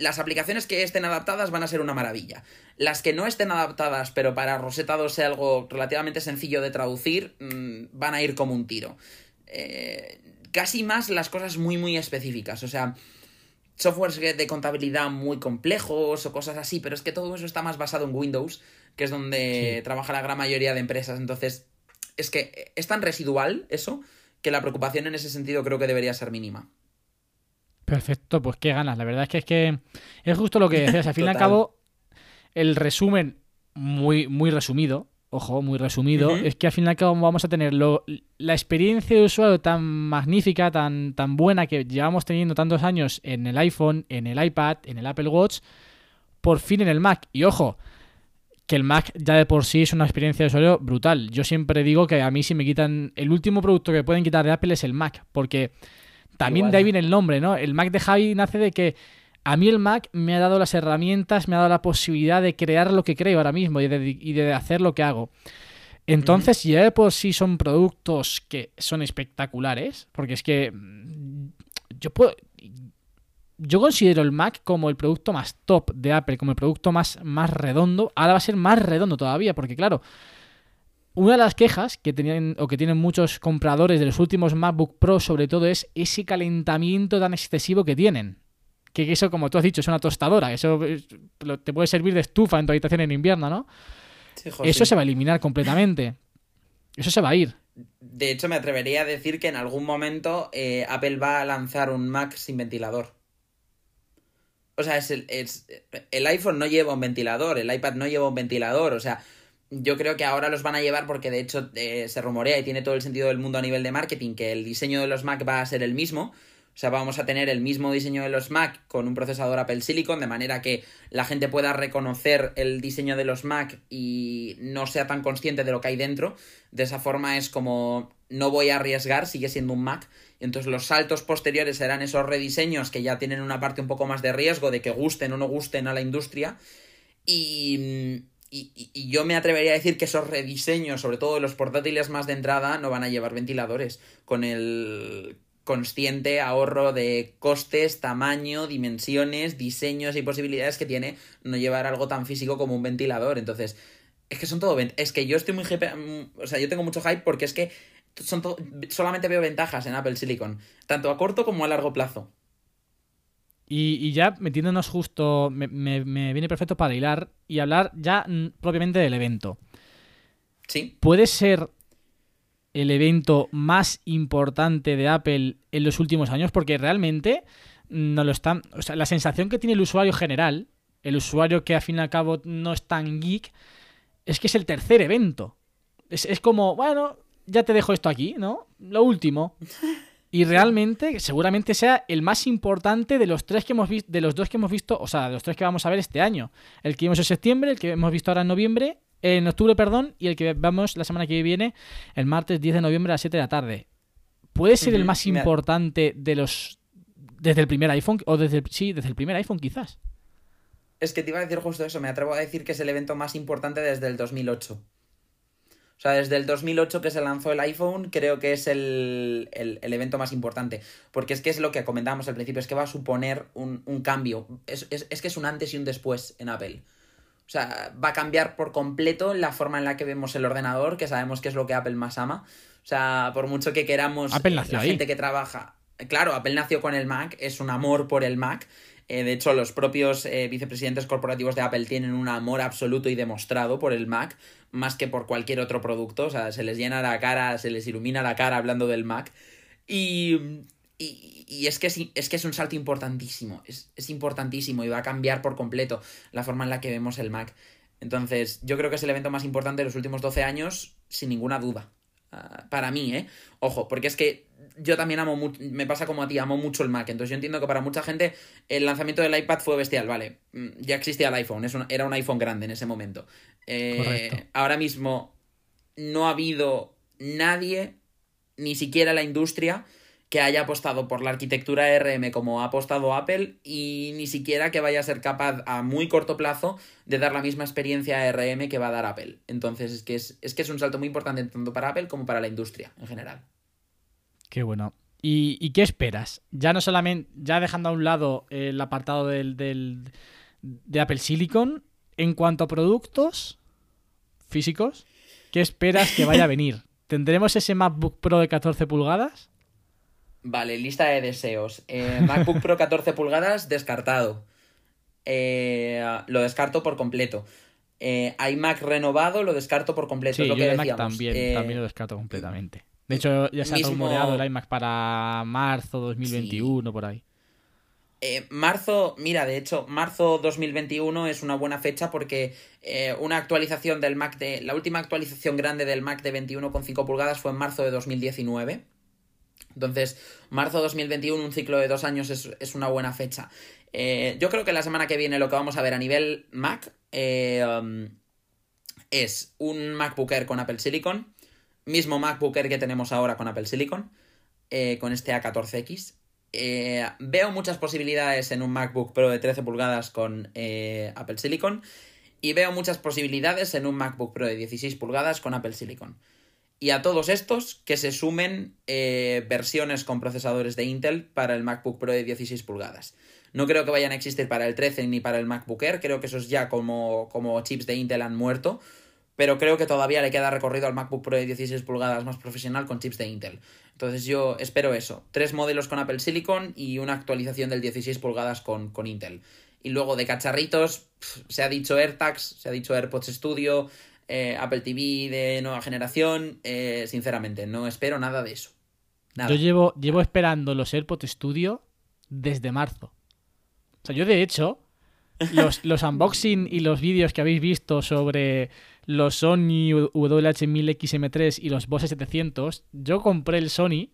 las aplicaciones que estén adaptadas van a ser una maravilla. Las que no estén adaptadas, pero para Rosetta 2 sea algo relativamente sencillo de traducir, mm, van a ir como un tiro. Eh, casi más las cosas muy, muy específicas. O sea, softwares de contabilidad muy complejos o cosas así, pero es que todo eso está más basado en Windows, que es donde trabaja la gran mayoría de empresas. Entonces, es que es tan residual eso que la preocupación en ese sentido creo que debería ser mínima. Perfecto, pues qué ganas. La verdad es que es que es justo lo que decías. Al fin y al cabo, el resumen muy, muy resumido, ojo, muy resumido, es que al fin y al cabo vamos a tener la experiencia de usuario tan magnífica, tan, tan buena que llevamos teniendo tantos años en el iPhone, en el iPad, en el Apple Watch, por fin en el Mac. Y ojo, que el Mac ya de por sí es una experiencia de usuario brutal. Yo siempre digo que a mí si me quitan el último producto que pueden quitar de Apple es el Mac, porque también de ahí viene el nombre, ¿no? El Mac de Javi nace de que a mí el Mac me ha dado las herramientas, me ha dado la posibilidad de crear lo que creo ahora mismo y de, hacer lo que hago. Entonces, ya de por sí son productos que son espectaculares, porque es que mm, yo puedo, yo considero el Mac como el producto más top de Apple, como el producto más, más redondo. Ahora va a ser más redondo todavía, porque claro, una de las quejas que tenían o que tienen muchos compradores de los últimos MacBook Pro, sobre todo, es ese calentamiento tan excesivo que tienen. Que eso, como tú has dicho, es una tostadora. Eso te puede servir de estufa en tu habitación en invierno, ¿no? eso se va a eliminar completamente. Eso se va a ir. De hecho, me atrevería a decir que en algún momento eh, Apple va a lanzar un Mac sin ventilador. O sea, es el, es, el iPhone no lleva un ventilador, el iPad no lleva un ventilador. O sea, yo creo que ahora los van a llevar porque de hecho eh, se rumorea y tiene todo el sentido del mundo a nivel de marketing que el diseño de los Mac va a ser el mismo. O sea, vamos a tener el mismo diseño de los Mac con un procesador Apple Silicon, de manera que la gente pueda reconocer el diseño de los Mac y no sea tan consciente de lo que hay dentro. De esa forma es como no voy a arriesgar, sigue siendo un Mac. Entonces los saltos posteriores serán esos rediseños que ya tienen una parte un poco más de riesgo de que gusten o no gusten a la industria. Y, y, yo me atrevería a decir que esos rediseños, sobre todo los portátiles más de entrada, no van a llevar ventiladores. Con el consciente ahorro de costes, tamaño, dimensiones, diseños y posibilidades que tiene no llevar algo tan físico como un ventilador. Entonces, es que son todo. Es que yo estoy muy. O sea, yo tengo mucho hype porque es que son solamente veo ventajas en Apple Silicon, tanto a corto como a largo plazo. Y, ya metiéndonos justo, me, viene perfecto para hilar y hablar ya propiamente del evento. Sí. ¿Puede ser el evento más importante de Apple en los últimos años? Porque realmente no lo están. O sea, la sensación que tiene el usuario general, el usuario que al fin y al cabo no es tan geek, es que es el tercer evento. Es, es como, bueno, ya te dejo esto aquí, ¿no? Lo último. Y realmente, seguramente sea el más importante de los tres que hemos visto, de los dos que hemos visto, o sea, de los tres que vamos a ver este año. El que vimos en septiembre, el que hemos visto ahora en noviembre, en octubre, perdón, y el que vamos la semana que viene, el martes 10 de noviembre a las 7 de la tarde. ¿Puede ser el más importante de los desde el primer iPhone o desde sí, desde el primer iPhone quizás? Es que te iba a decir justo eso, me atrevo a decir que es el evento más importante desde el 2008. O sea, desde el 2008 que se lanzó el iPhone, creo que es el, evento más importante. Porque es que es lo que comentábamos al principio, es que va a suponer un, cambio. Es, que es un antes y un después en Apple. O sea, va a cambiar por completo la forma en la que vemos el ordenador, que sabemos que es lo que Apple más ama. O sea, por mucho que queramos Apple nació la gente que trabaja. Claro, Apple nació con el Mac, es un amor por el Mac. Eh, de hecho, los propios eh, vicepresidentes corporativos de Apple tienen un amor absoluto y demostrado por el Mac, más que por cualquier otro producto. O sea, se les llena la cara, se les ilumina la cara hablando del Mac. Y, y, es, que es, es, que es un salto importantísimo. Es, es importantísimo y va a cambiar por completo la forma en la que vemos el Mac. Entonces, yo creo que es el evento más importante de los últimos 12 años, sin ninguna duda. Ah, para mí, ¿eh? Ojo, porque es que yo también amo mucho, me pasa como a ti, amo mucho el Mac. Entonces yo entiendo que para mucha gente el lanzamiento del iPad fue bestial, vale. Mm, ya existía el iPhone, era un iPhone grande en ese momento. Eh, ahora mismo no ha habido nadie, ni siquiera la industria, que haya apostado por la arquitectura RM como ha apostado Apple y ni siquiera que vaya a ser capaz a muy corto plazo de dar la misma experiencia a RM que va a dar Apple. Entonces es que es, es que es un salto muy importante tanto para Apple como para la industria en general. Qué bueno. ¿Y, qué esperas? Ya no solamente, ya dejando a un lado el apartado del, de Apple Silicon, en cuanto a productos físicos, ¿qué esperas que vaya a venir? ¿Tendremos ese MacBook Pro de 14 pulgadas? Vale, lista de deseos. Eh, MacBook Pro 14 pulgadas, descartado. Eh, lo descarto por completo. Eh, iMac renovado, lo descarto por completo. lo que iMac también, también lo descarto completamente. De hecho, ya se ha rumoreado el iMac para marzo 2021, por ahí. Eh, marzo, mira, de hecho, marzo 2021 es una buena fecha porque eh, una actualización del Mac de. La última actualización grande del Mac de 21,5 pulgadas fue en marzo de 2019. Entonces, marzo 2021, un ciclo de dos años, es, una buena fecha. Eh, yo creo que la semana que viene lo que vamos a ver a nivel Mac um, es un MacBook Air con Apple Silicon mismo MacBook Air que tenemos ahora con Apple Silicon, eh, con este A14X. Eh, veo muchas posibilidades en un MacBook Pro de 13 pulgadas con eh, Apple Silicon y veo muchas posibilidades en un MacBook Pro de 16 pulgadas con Apple Silicon. Y a todos estos que se sumen versiones con procesadores de Intel para el MacBook Pro de 16 pulgadas. No creo que vayan a existir para el 13 ni para el MacBook Air, creo que esos ya como, como chips de Intel han muerto pero creo que todavía le queda recorrido al MacBook Pro de 16 pulgadas más profesional con chips de Intel. Entonces yo espero eso, tres modelos con Apple Silicon y una actualización del 16 pulgadas con, con Intel. Y luego de cacharritos, se ha dicho AirTags, se ha dicho AirPods Studio, eh, Apple TV de nueva generación, eh, sinceramente, no espero nada de eso. Yo llevo, llevo esperando los AirPods Studio desde marzo. O sea, yo de hecho, los, los unboxing y los vídeos que habéis visto sobre los Sony WH-1000XM3 y los Bose 700, yo compré el Sony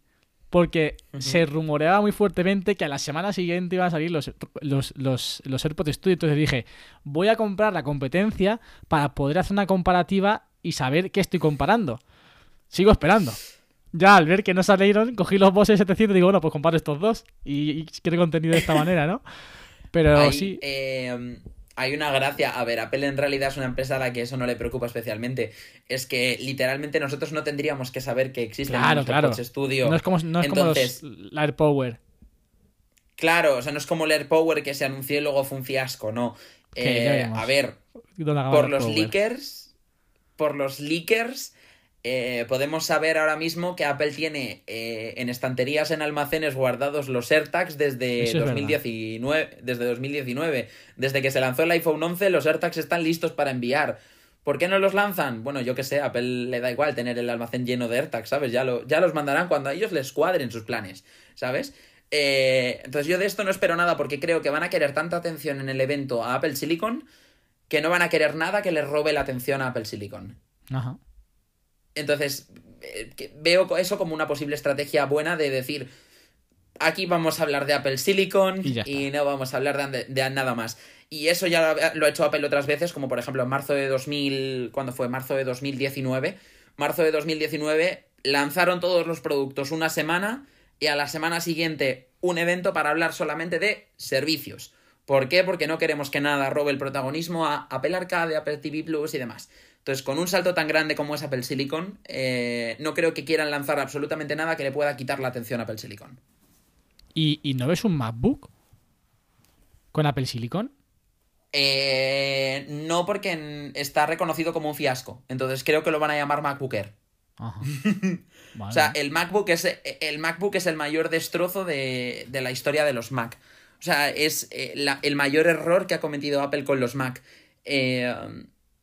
porque se rumoreaba muy fuertemente que a la semana siguiente iban a salir los, los, los, los AirPods Studio. Entonces dije, voy a comprar la competencia para poder hacer una comparativa y saber qué estoy comparando. Sigo esperando. Ya al ver que no salieron, cogí los Bose 700 y digo, bueno, pues comparo estos dos y, y quiero contenido de esta manera, ¿no? Pero sí. Eh, hay una gracia. A ver, Apple en realidad es una empresa a la que eso no le preocupa especialmente. Es que literalmente nosotros no tendríamos que saber que existe claro, un claro. Studio. No es como, no es como la AirPower. Claro, o sea, no es como el AirPower que se anunció y luego fue un fiasco, no. Eh, a ver, por los leakers, por los leakers, eh, podemos saber ahora mismo que Apple tiene eh, en estanterías en almacenes guardados los AirTags desde 2019, desde 2019. Desde que se lanzó el iPhone 11, los AirTags están listos para enviar. ¿Por qué no los lanzan? Bueno, yo qué sé, Apple le da igual tener el almacén lleno de AirTags, ¿sabes? Ya, lo, ya los mandarán cuando a ellos les cuadren sus planes, ¿sabes? Eh, entonces yo de esto no espero nada porque creo que van a querer tanta atención en el evento a Apple Silicon que no van a querer nada que les robe la atención a Apple Silicon. Ajá. Entonces, eh, veo eso como una posible estrategia buena de decir, aquí vamos a hablar de Apple Silicon y, no vamos a hablar de, de, nada más. Y eso ya lo ha hecho Apple otras veces, como por ejemplo en marzo de 2000, cuando fue marzo de 2019. Marzo de 2019 lanzaron todos los productos una semana y a la semana siguiente un evento para hablar solamente de servicios. ¿Por qué? Porque no queremos que nada robe el protagonismo a Apple Arcade, Apple TV Plus y demás. Entonces, con un salto tan grande como es Apple Silicon, eh, no creo que quieran lanzar absolutamente nada que le pueda quitar la atención a Apple Silicon. ¿Y, no ves un MacBook con Apple Silicon? Eh, no, porque está reconocido como un fiasco. Entonces creo que lo van a llamar MacBook Air. o sea, el MacBook, es, el MacBook es el mayor destrozo de, la historia de los Mac. O sea, es eh, el mayor error que ha cometido Apple con los Mac. Eh,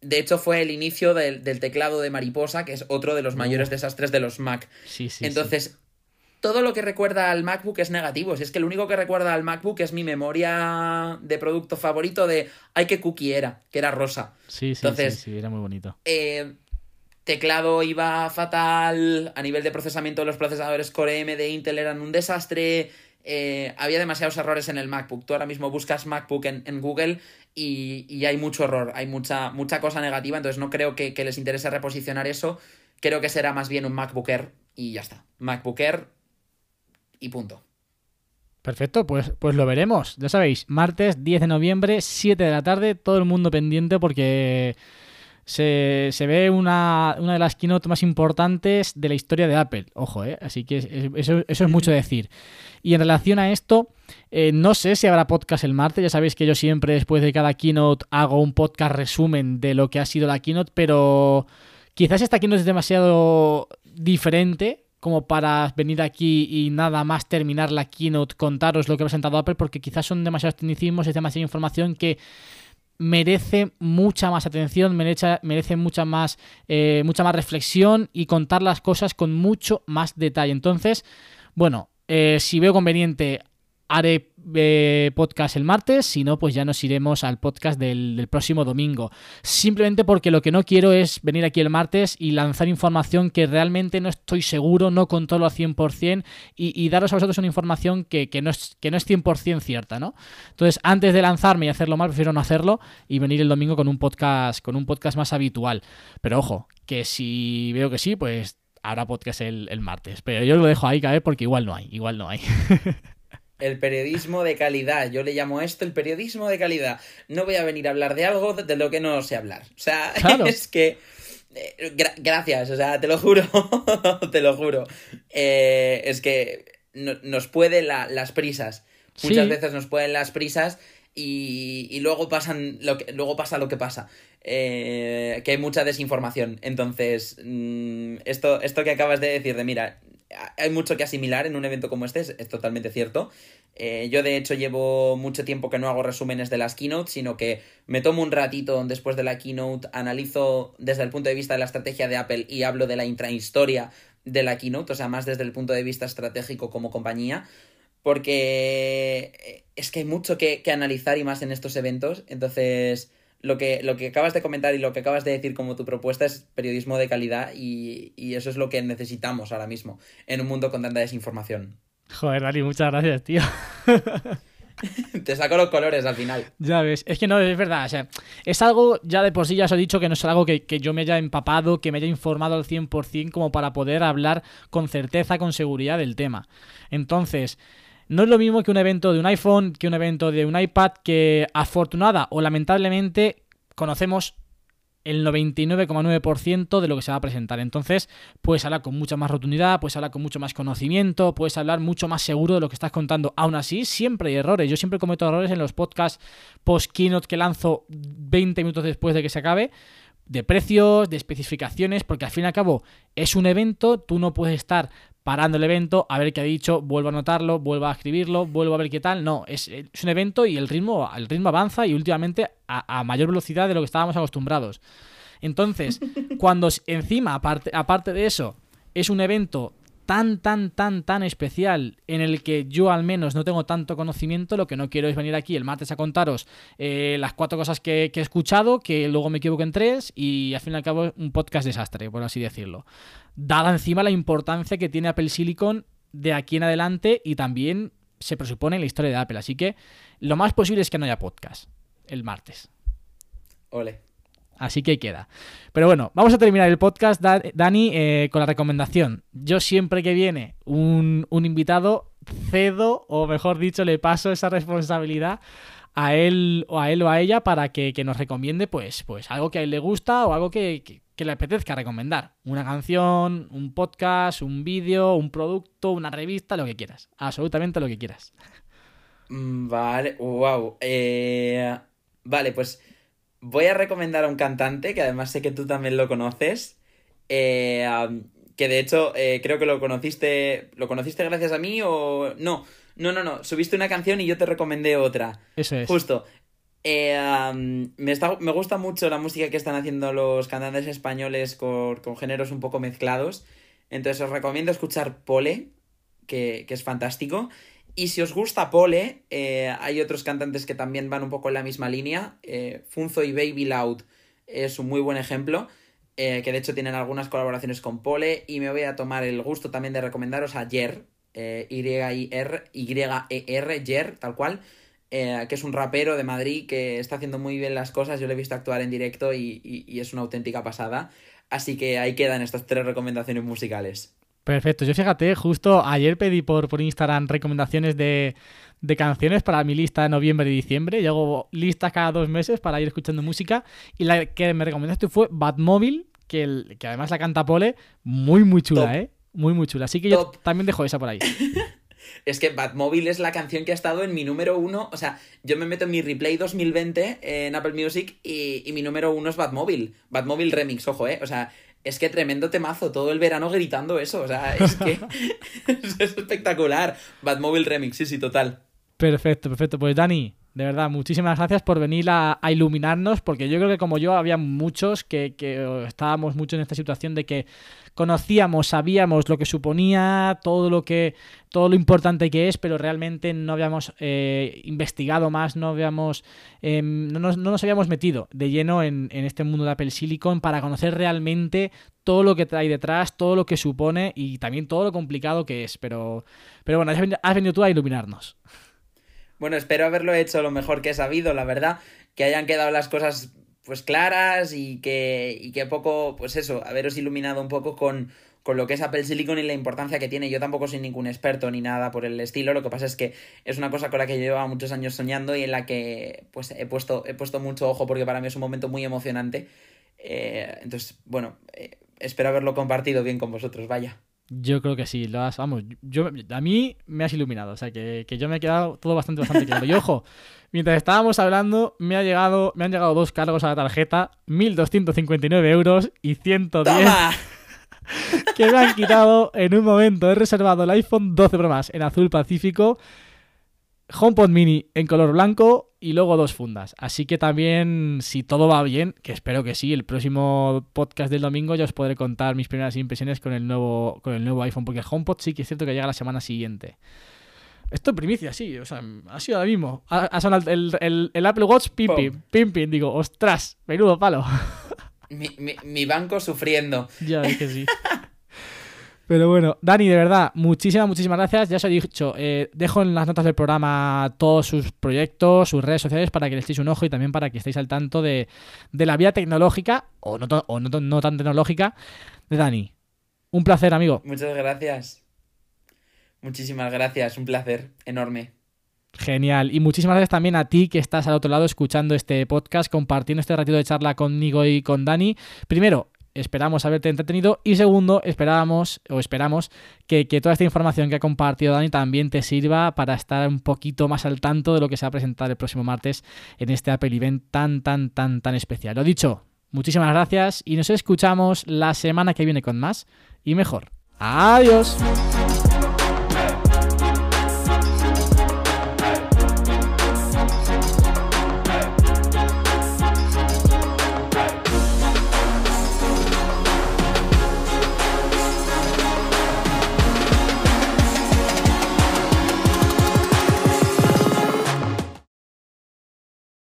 de hecho, fue el inicio del, teclado de mariposa, que es otro de los mayores desastres de los Mac. Sí, sí, Entonces, todo lo que recuerda al MacBook es negativo. Si es que lo único que recuerda al MacBook es mi memoria de producto favorito de ay qué cookie era, que era rosa. Sí, sí, sí, sí, era muy bonito. Eh, teclado iba fatal, a nivel de procesamiento los procesadores Core M de Intel eran un desastre, eh, había demasiados errores en el MacBook. Tú ahora mismo buscas MacBook en, Google y, hay mucho error, hay mucha, mucha cosa negativa, entonces no creo que, que les interese reposicionar eso. Creo que será más bien un MacBook y ya está. MacBook y punto. Perfecto, pues, pues lo veremos. Ya sabéis, martes 10 de noviembre, 7 de la tarde, todo el mundo pendiente porque se, ve una, de las keynote más importantes de la historia de Apple. Ojo, ¿eh? Así que eso, es mucho decir. Y en relación a esto, eh, no sé si habrá podcast el martes. Ya sabéis que yo siempre después de cada keynote hago un podcast resumen de lo que ha sido la keynote, pero quizás esta keynote es demasiado diferente como para venir aquí y nada más terminar la keynote, contaros lo que ha presentado Apple, porque quizás son demasiados tecnicismos, es demasiada información que merece mucha más atención, merece, merece mucha, más, eh, mucha más reflexión y contar las cosas con mucho más detalle. Entonces, bueno, eh, si veo conveniente, haré eh, podcast el martes, si no, pues ya nos iremos al podcast del, próximo domingo. Simplemente porque lo que no quiero es venir aquí el martes y lanzar información que realmente no estoy seguro, no controlo al 100% y, y daros a vosotros una información que, no es, que no es 100% cierta, ¿no? Entonces, antes de lanzarme y hacerlo mal, prefiero no hacerlo y venir el domingo con un podcast, con un podcast más habitual. Pero ojo, que si veo que sí, pues habrá podcast el, el martes. Pero yo lo dejo ahí caer porque igual no hay, igual no hay. El periodismo de calidad. Yo le llamo esto el periodismo de calidad. No voy a venir a hablar de algo de lo que no sé hablar. O sea, es que. Eh, gracias, o sea, te lo juro. te lo juro. Eh, es que nos pueden las prisas. Muchas veces nos pueden las prisas y, luego pasan lo que luego pasa lo que pasa eh, que hay mucha desinformación entonces mm, esto esto que acabas de decir de mira hay mucho que asimilar en un evento como este, es, totalmente cierto. Eh, yo de hecho llevo mucho tiempo que no hago resúmenes de las keynotes, sino que me tomo un ratito después de la keynote, analizo desde el punto de vista de la estrategia de Apple y hablo de la intrahistoria de la keynote, o sea, más desde el punto de vista estratégico como compañía, porque es que hay mucho que, que analizar y más en estos eventos, entonces lo que, lo que acabas de comentar y lo que acabas de decir como tu propuesta es periodismo de calidad y, eso es lo que necesitamos ahora mismo en un mundo con tanta desinformación. Joder, Dani, muchas gracias, tío. Te saco los colores al final. Ya ves, es que no, es verdad, o sea, es algo, ya de por sí ya os he dicho que no es algo que, que yo me haya empapado, que me haya informado al 100% como para poder hablar con certeza, con seguridad del tema. Entonces, no es lo mismo que un evento de un iPhone, que un evento de un iPad, que afortunada o lamentablemente conocemos el 99,9% de lo que se va a presentar. Entonces, puedes hablar con mucha más rotundidad, puedes hablar con mucho más conocimiento, puedes hablar mucho más seguro de lo que estás contando. Aún así, siempre hay errores. Yo siempre cometo errores en los podcasts post-keynote que lanzo 20 minutos después de que se acabe de precios, de especificaciones, porque al fin y al cabo es un evento, tú no puedes estar parando el evento, a ver qué ha dicho, vuelvo a anotarlo, vuelvo a escribirlo, vuelvo a ver qué tal. No, es, un evento y el ritmo, el ritmo avanza y últimamente a, mayor velocidad de lo que estábamos acostumbrados. Entonces, cuando encima, aparte, aparte de eso, es un evento tan, tan, tan, tan especial en el que yo al menos no tengo tanto conocimiento, lo que no quiero es venir aquí el martes a contaros eh, las cuatro cosas que, he escuchado, que luego me equivoco en tres y al fin y al cabo un podcast desastre, por así decirlo. Dada encima la importancia que tiene Apple Silicon de aquí en adelante y también se presupone en la historia de Apple. Así que lo más posible es que no haya podcast el martes. Ole. Así que ahí queda. Pero bueno, vamos a terminar el podcast, Dani, eh, con la recomendación. Yo siempre que viene un, invitado, cedo, o mejor dicho, le paso esa responsabilidad a él o a él o a ella para que, nos recomiende pues, pues algo que a él le gusta o algo que, le apetezca recomendar. Una canción, un podcast, un vídeo, un producto, una revista, lo que quieras. Absolutamente lo que quieras. Mm, vale, wow. Eh, vale, pues voy a recomendar a un cantante que además sé que tú también lo conoces. Eh, que de hecho eh, creo que lo conociste. ¿Lo conociste gracias a mí o.? No, no, no, no. Subiste una canción y yo te recomendé otra. Eso es. Justo. Eh, me, está, me gusta mucho la música que están haciendo los cantantes españoles con, con géneros un poco mezclados. Entonces os recomiendo escuchar Pole, que, que es fantástico. Y si os gusta Pole, eh, hay otros cantantes que también van un poco en la misma línea. Eh, Funzo y Baby Loud es un muy buen ejemplo, eh, que de hecho tienen algunas colaboraciones con Pole. Y me voy a tomar el gusto también de recomendaros a Jer, Y-I-R, Y-E-R, Jer, tal cual, que es un rapero de Madrid que está haciendo muy bien las cosas. Yo lo he visto actuar en directo y, y es una auténtica pasada. Así que ahí quedan estas tres recomendaciones musicales. Perfecto. Yo fíjate, justo ayer pedí por, por Instagram recomendaciones de, canciones para mi lista de noviembre y diciembre. Llego listas cada dos meses para ir escuchando música. Y la que me recomendaste fue Batmobile, que, el, que además la canta Pole. Muy, muy chula, ¿eh? Muy, muy chula. Así que yo también dejo esa por ahí. es que Batmobile es la canción que ha estado en mi número uno. O sea, yo me meto en mi replay 2020 en Apple Music y, y mi número uno es Batmobile. Batmobile Remix, ojo, ¿eh? O sea, es que tremendo temazo, todo el verano gritando eso, o sea, es que es espectacular. Batmobile Remix, sí, sí, total. Perfecto, perfecto. Pues Dani, de verdad, muchísimas gracias por venir a, iluminarnos, porque yo creo que como yo había muchos que, que estábamos mucho en esta situación de que conocíamos, sabíamos lo que suponía, todo lo que, todo lo importante que es, pero realmente no habíamos eh, investigado más, no habíamos, em, no, nos, habíamos metido de lleno en, este mundo de Apple Silicon para conocer realmente todo lo que trae detrás, todo lo que supone y también todo lo complicado que es. Pero, pero bueno, has venido tú a iluminarnos. Bueno, espero haberlo hecho lo mejor que he sabido, la verdad, que hayan quedado las cosas pues claras y que, y que poco, pues eso, haberos iluminado un poco con, con lo que es Apple Silicon y la importancia que tiene. Yo tampoco soy ningún experto ni nada por el estilo, lo que pasa es que es una cosa con la que llevo muchos años soñando y en la que pues he puesto, he puesto mucho ojo porque para mí es un momento muy emocionante. Eh, entonces, bueno, eh, espero haberlo compartido bien con vosotros, vaya. Yo creo que sí, lo has, vamos, yo, a mí me has iluminado, o sea, que, que yo me he quedado todo bastante, bastante claro. Y ojo, mientras estábamos hablando, me, ha llegado, me han llegado dos cargos a la tarjeta, 1.259 euros y 110 que me han quitado en un momento. He reservado el iPhone 12 Pro Max en azul pacífico HomePod Mini en color blanco y luego dos fundas. Así que también, si todo va bien, que espero que sí, el próximo podcast del domingo ya os podré contar mis primeras impresiones con el nuevo, con el nuevo iPhone, porque el HomePod sí que es cierto que llega la semana siguiente. Esto es primicia, sí, o sea, ha sido ahora mismo. Ha, sonado el, Apple Watch pim, pim, digo, ostras, menudo palo. Mi, mi banco sufriendo. Ya, es que sí. Pero bueno, Dani, de verdad, muchísimas, muchísimas gracias. Ya os he dicho, eh, dejo en las notas del programa todos sus proyectos, sus redes sociales para que le echéis un ojo y también para que estéis al tanto de, la vía tecnológica, o, no, o no, tan tecnológica, de Dani. Un placer, amigo. Muchas gracias. Muchísimas gracias, un placer enorme. Genial. Y muchísimas gracias también a ti que estás al otro lado escuchando este podcast, compartiendo este ratito de charla conmigo y con Dani. Primero, esperamos haberte entretenido y segundo, esperábamos o esperamos que, toda esta información que ha compartido Dani también te sirva para estar un poquito más al tanto de lo que se va a presentar el próximo martes en este Apple Event tan, tan, tan, tan especial. Lo dicho, muchísimas gracias y nos escuchamos la semana que viene con más y mejor. Adiós.